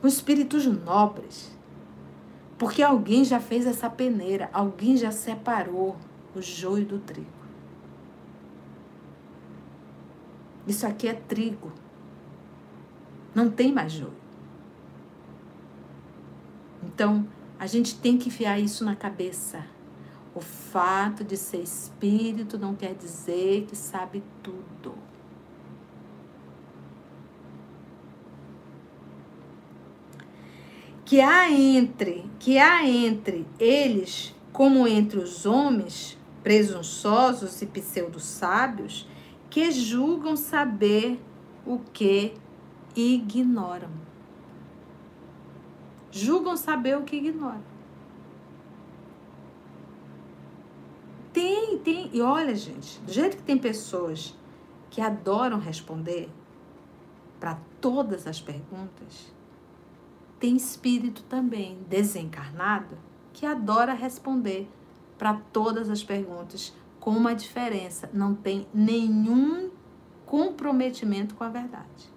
Com espíritos nobres. Porque alguém já fez essa peneira, alguém já separou o joio do trigo. Isso aqui é trigo. Não tem mais joio. Então, a gente tem que enfiar isso na cabeça. O fato de ser espírito não quer dizer que sabe tudo. Que há entre, que há entre eles, como entre os homens, presunçosos e pseudo-sábios, que julgam saber o que ignoram julgam saber o que ignoram. Tem, tem. E olha, gente, do jeito que tem pessoas que adoram responder para todas as perguntas, tem espírito também desencarnado que adora responder para todas as perguntas com uma diferença, não tem nenhum comprometimento com a verdade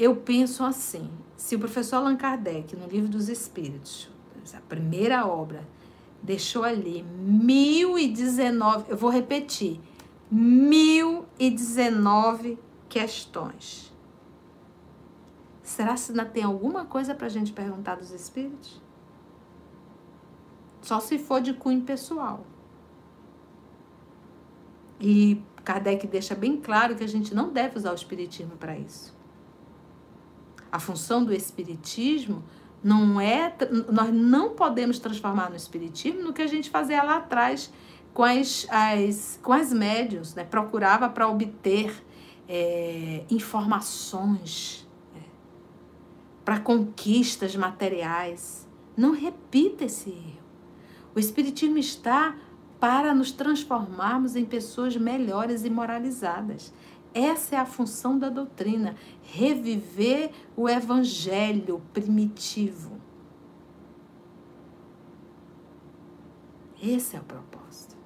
eu penso assim: se o professor Allan Kardec, no Livro dos Espíritos, a primeira obra, deixou ali 1019, eu vou repetir, 1019 questões. Será que ainda tem alguma coisa para a gente perguntar dos espíritos? Só se for de cunho pessoal. E Kardec deixa bem claro que a gente não deve usar o espiritismo para isso. A função do espiritismo não é nós não podemos transformar no espiritismo no que a gente fazia lá atrás com as, as com as médios, né? procurava para obter é, informações né? para conquistas materiais. Não repita esse erro. O espiritismo está para nos transformarmos em pessoas melhores e moralizadas. Essa é a função da doutrina, reviver o evangelho primitivo. Esse é o propósito.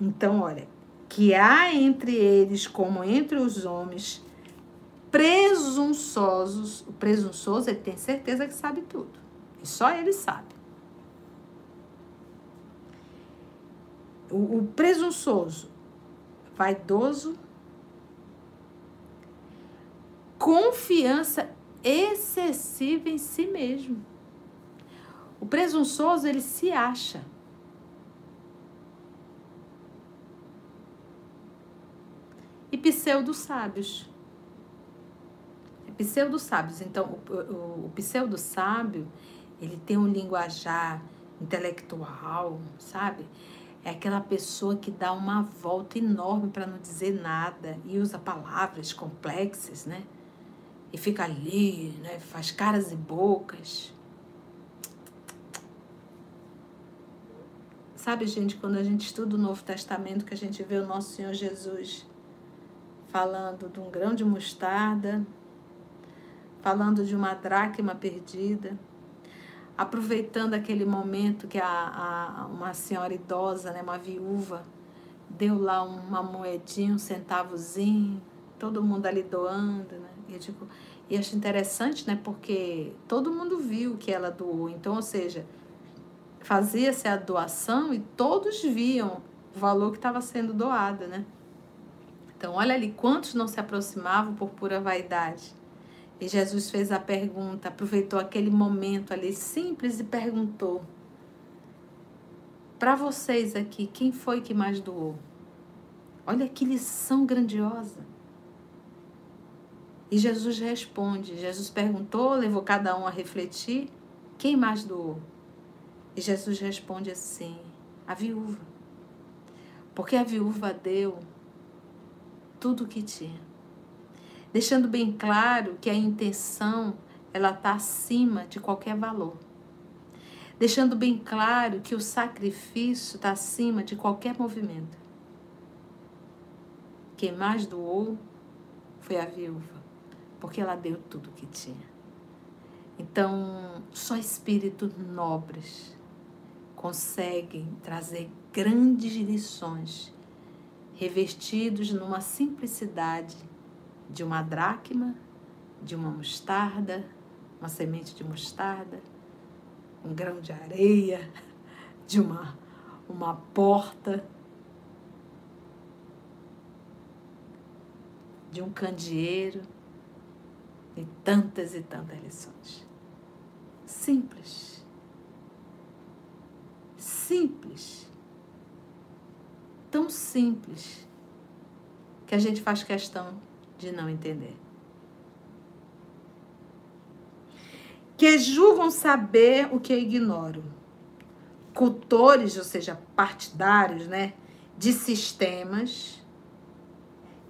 Então, olha, que há entre eles, como entre os homens, presunçosos. O presunçoso, ele tem certeza que sabe tudo. E só ele sabe. O, o presunçoso, vaidoso, confiança excessiva em si mesmo. O presunçoso, ele se acha. E pseudo-sábios Pseudo-sábios. Então, o, o, o pseudo-sábio, ele tem um linguajar intelectual, sabe? É aquela pessoa que dá uma volta enorme para não dizer nada e usa palavras complexas, né? E fica ali, né? Faz caras e bocas. Sabe, gente, quando a gente estuda o Novo Testamento, que a gente vê o nosso Senhor Jesus falando de um grão de mostarda, falando de uma dracma perdida, aproveitando aquele momento que a, a, uma senhora idosa, né, uma viúva, deu lá uma moedinha, um centavozinho, todo mundo ali doando, né? E eu digo, e acho interessante, né? Porque todo mundo viu que ela doou. Então, ou seja, fazia-se a doação e todos viam o valor que estava sendo doado, né? Então, olha ali quantos não se aproximavam por pura vaidade. E Jesus fez a pergunta, aproveitou aquele momento ali simples e perguntou: Para vocês aqui, quem foi que mais doou? Olha que lição grandiosa. E Jesus responde. Jesus perguntou, levou cada um a refletir: quem mais doou? E Jesus responde assim: a viúva. Porque a viúva deu tudo o que tinha deixando bem claro que a intenção ela está acima de qualquer valor. Deixando bem claro que o sacrifício está acima de qualquer movimento. Quem mais doou foi a viúva, porque ela deu tudo o que tinha. Então, só espíritos nobres conseguem trazer grandes lições, revestidos numa simplicidade de uma dracma, de uma mostarda, uma semente de mostarda, um grão de areia, de uma, uma porta, de um candeeiro, e tantas e tantas lições. Simples. Simples. Tão simples que a gente faz questão de não entender. Que julgam saber o que eu ignoro. Cultores, ou seja, partidários, né? De sistemas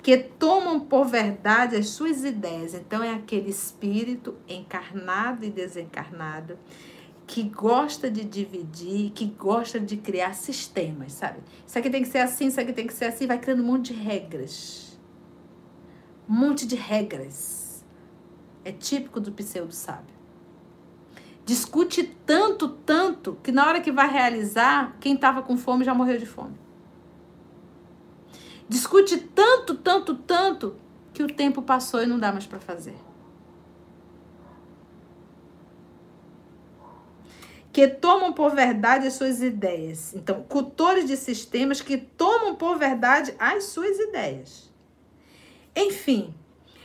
que tomam por verdade as suas ideias. Então, é aquele espírito encarnado e desencarnado que gosta de dividir, que gosta de criar sistemas, sabe? Isso aqui tem que ser assim, isso aqui tem que ser assim, vai criando um monte de regras um monte de regras. É típico do pseudo-sábio. Discute tanto, tanto, que na hora que vai realizar, quem estava com fome já morreu de fome. Discute tanto, tanto, tanto, que o tempo passou e não dá mais para fazer. que tomam por verdade as suas ideias. Então, cultores de sistemas que tomam por verdade as suas ideias. Enfim,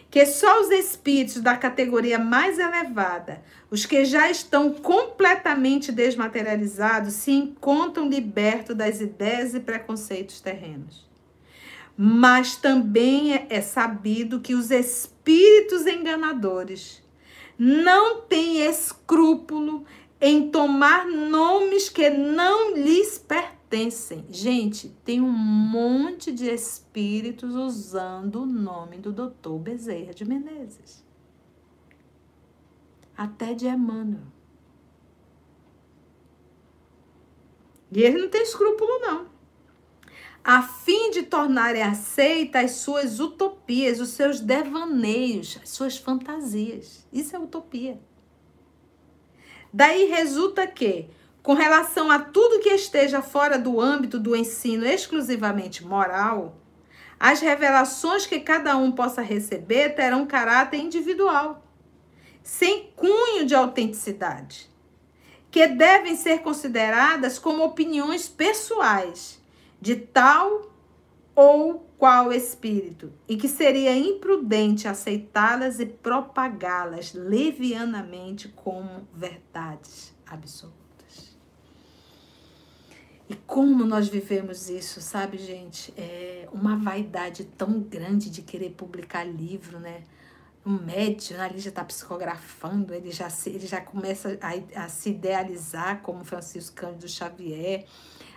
que só os espíritos da categoria mais elevada, os que já estão completamente desmaterializados, se encontram libertos das ideias e preconceitos terrenos. Mas também é, é sabido que os espíritos enganadores não têm escrúpulo em tomar nomes que não lhes pertencem pertencem. Gente, tem um monte de espíritos usando o nome do doutor Bezerra de Menezes. Até de Emmanuel. E ele não tem escrúpulo, não. A fim de tornarem aceitas as suas utopias, os seus devaneios, as suas fantasias. Isso é utopia. Daí resulta que com relação a tudo que esteja fora do âmbito do ensino exclusivamente moral, as revelações que cada um possa receber terão caráter individual, sem cunho de autenticidade, que devem ser consideradas como opiniões pessoais de tal ou qual espírito, e que seria imprudente aceitá-las e propagá-las levianamente como verdades absolutas. E como nós vivemos isso, sabe, gente? É uma vaidade tão grande de querer publicar livro, né? O médium ali já está psicografando, ele já, se, ele já começa a, a, se idealizar como Francisco Cândido Xavier,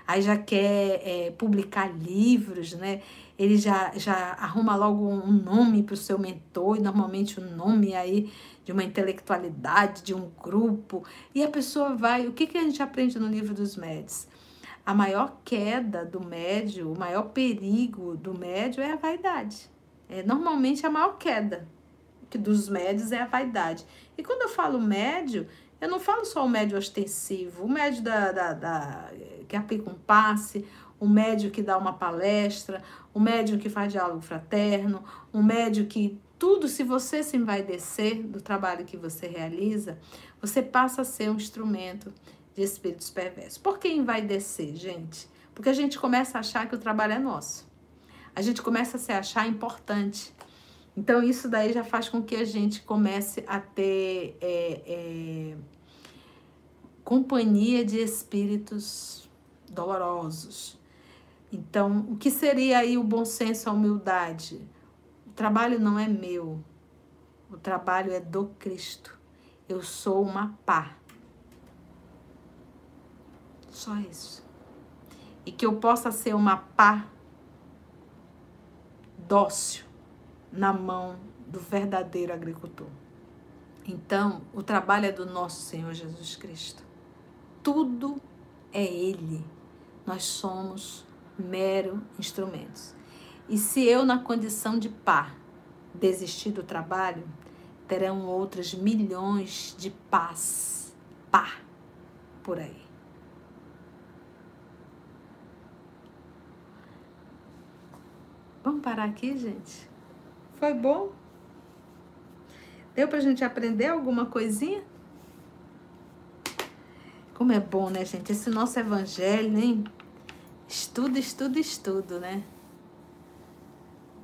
aí já quer é, publicar livros, né? Ele já, já arruma logo um nome para o seu mentor, e normalmente o um nome aí de uma intelectualidade, de um grupo, e a pessoa vai. O que, que a gente aprende no livro dos médios? A maior queda do médio, o maior perigo do médio é a vaidade. É, normalmente a maior queda que dos médios é a vaidade. E quando eu falo médio, eu não falo só o médio ostensivo, o médio da, da, da, que aplica um passe, o médio que dá uma palestra, o médio que faz diálogo fraterno, o médio que tudo, se você se envaidecer do trabalho que você realiza, você passa a ser um instrumento de espíritos perversos. Por que envaidecer, gente? Porque a gente começa a achar que o trabalho é nosso. A gente começa a se achar importante. Então, isso daí já faz com que a gente comece a ter é, é, companhia de espíritos dolorosos. Então, o que seria aí o bom senso, a humildade? O trabalho não é meu, o trabalho é do Cristo. Eu sou uma pá só isso. E que eu possa ser uma pá dócil na mão do verdadeiro agricultor. Então, o trabalho é do nosso Senhor Jesus Cristo. Tudo é Ele. Nós somos mero instrumentos. E se eu, na condição de pá, desistir do trabalho, terão outras milhões de pás, pá, por aí. Vamos parar aqui, gente? Foi bom? Deu pra gente aprender alguma coisinha? Como é bom, né, gente? Esse nosso evangelho, hein? Estudo, estudo, estudo, né?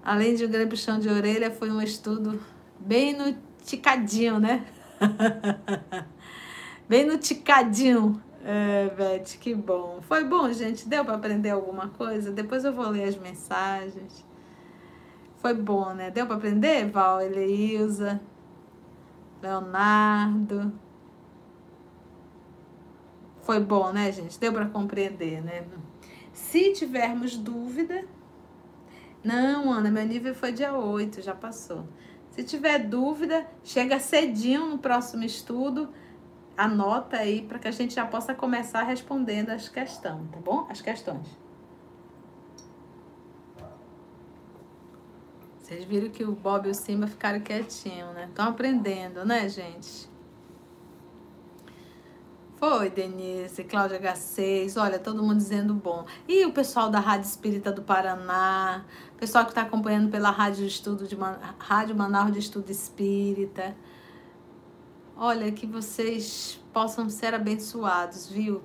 Além de um grande puxão de orelha, foi um estudo bem no ticadinho, né? bem no ticadinho. É, Beth, que bom. Foi bom, gente? Deu para aprender alguma coisa? Depois eu vou ler as mensagens. Foi bom, né? Deu para aprender? Val, Eleilza, Leonardo. Foi bom, né, gente? Deu para compreender, né? Se tivermos dúvida. Não, Ana, meu nível foi dia 8, já passou. Se tiver dúvida, chega cedinho no próximo estudo. Anota aí para que a gente já possa começar respondendo as questões, tá bom? As questões. Vocês viram que o Bob e o Simba ficaram quietinhos, né? Estão aprendendo, né, gente? Foi, Denise, Cláudia H6, olha, todo mundo dizendo bom. E o pessoal da Rádio Espírita do Paraná, pessoal que está acompanhando pela Rádio Estudo de Man... Rádio Manaus de Estudo Espírita. Olha, que vocês possam ser abençoados, viu?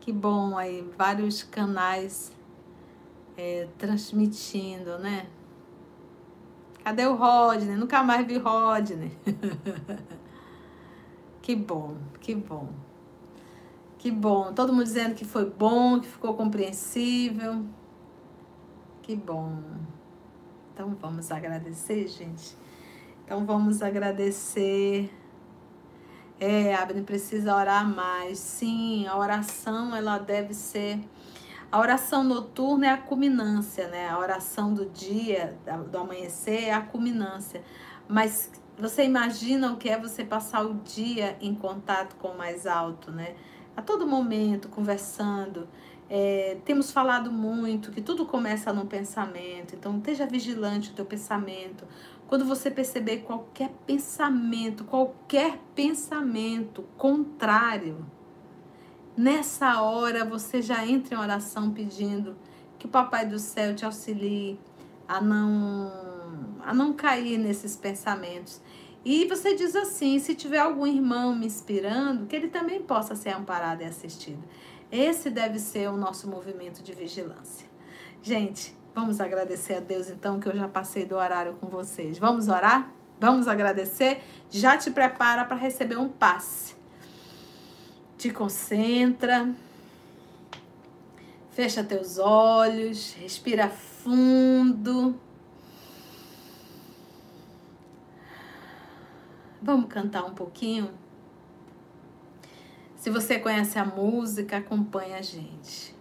Que bom aí, vários canais é, transmitindo, né? Cadê o Rodney? Nunca mais vi Rodney. que bom, que bom. Que bom. Todo mundo dizendo que foi bom, que ficou compreensível. Que bom. Então vamos agradecer, gente. Então vamos agradecer. É, Abner precisa orar mais. Sim, a oração ela deve ser a oração noturna é a culminância, né? A oração do dia, do amanhecer, é a culminância. Mas você imagina o que é você passar o dia em contato com o mais alto, né? A todo momento, conversando. É, temos falado muito que tudo começa no pensamento, então esteja vigilante o teu pensamento. Quando você perceber qualquer pensamento, qualquer pensamento contrário Nessa hora você já entra em oração pedindo que o Papai do Céu te auxilie a não a não cair nesses pensamentos. E você diz assim: se tiver algum irmão me inspirando, que ele também possa ser amparado e assistido. Esse deve ser o nosso movimento de vigilância. Gente, vamos agradecer a Deus então que eu já passei do horário com vocês. Vamos orar? Vamos agradecer? Já te prepara para receber um passe te concentra, Fecha teus olhos, respira fundo. Vamos cantar um pouquinho? Se você conhece a música, acompanhe a gente.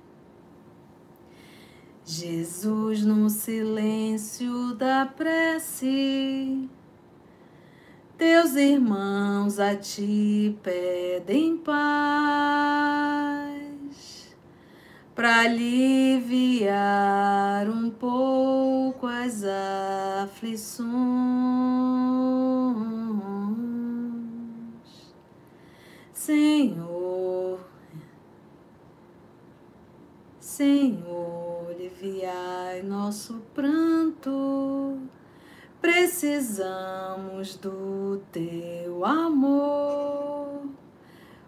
Jesus no silêncio da prece, teus irmãos a ti pedem paz, para aliviar um pouco as aflições. Senhor, Senhor aliviai nosso pranto. Precisamos do teu amor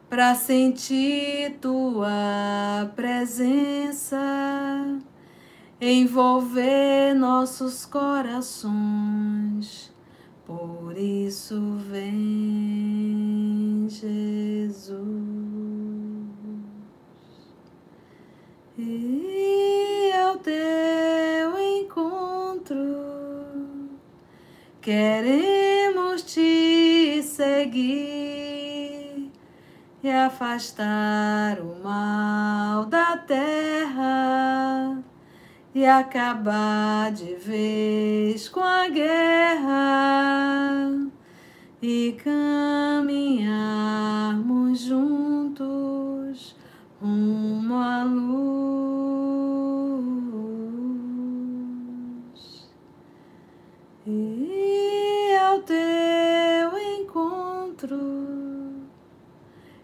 para sentir tua presença, envolver nossos corações. Por isso vem Jesus. E ao teu encontro queremos te seguir e afastar o mal da terra e acabar de vez com a guerra e caminharmos juntos rumo à luz e ao teu encontro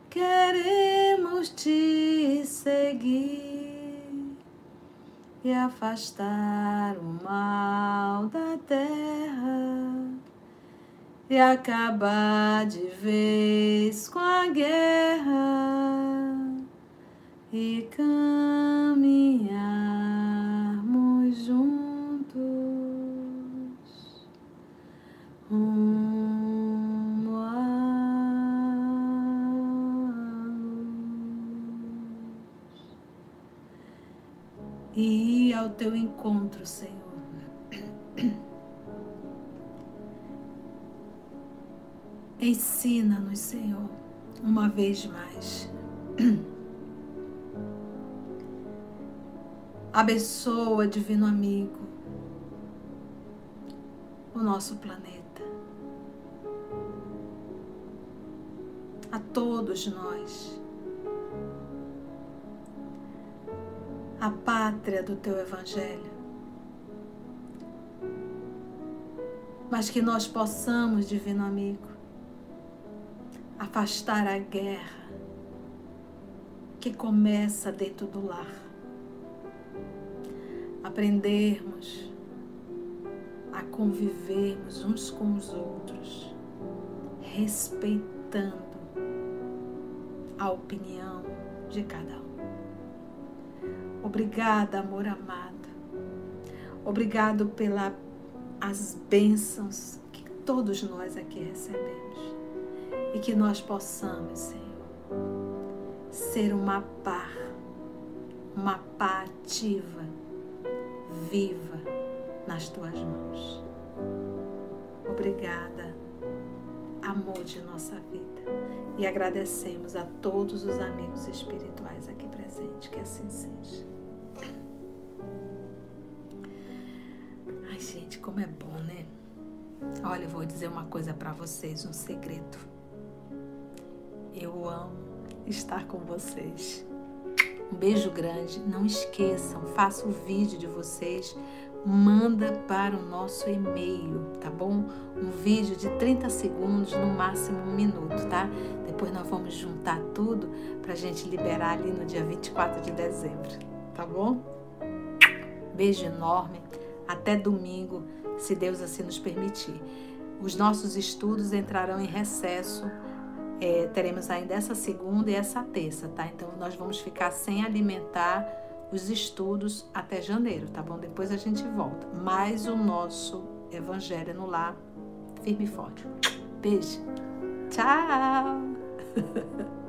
queremos te seguir e afastar o mal da terra e acabar de vez com a guerra e caminharmos juntos e ir ao teu encontro, Senhor. Ensina-nos, Senhor, uma vez mais. Abençoa, Divino Amigo, o nosso planeta. A todos nós. A pátria do teu Evangelho. Mas que nós possamos, Divino Amigo, afastar a guerra que começa dentro do lar aprendermos a convivermos uns com os outros, respeitando a opinião de cada um. Obrigada, amor amado. Obrigado pelas bênçãos que todos nós aqui recebemos e que nós possamos, Senhor, ser uma par, uma pá ativa viva nas tuas mãos. Obrigada, amor de nossa vida. E agradecemos a todos os amigos espirituais aqui presentes. Que assim seja. Ai, gente, como é bom, né? Olha, eu vou dizer uma coisa para vocês, um segredo. Eu amo estar com vocês. Um beijo grande. Não esqueçam, faça o vídeo de vocês, manda para o nosso e-mail, tá bom? Um vídeo de 30 segundos, no máximo um minuto, tá? Depois nós vamos juntar tudo para a gente liberar ali no dia 24 de dezembro, tá bom? Beijo enorme. Até domingo, se Deus assim nos permitir. Os nossos estudos entrarão em recesso é, teremos ainda essa segunda e essa terça, tá? Então nós vamos ficar sem alimentar os estudos até janeiro, tá bom? Depois a gente volta. Mas o nosso Evangelho no Lar, firme e forte. Beijo. Tchau!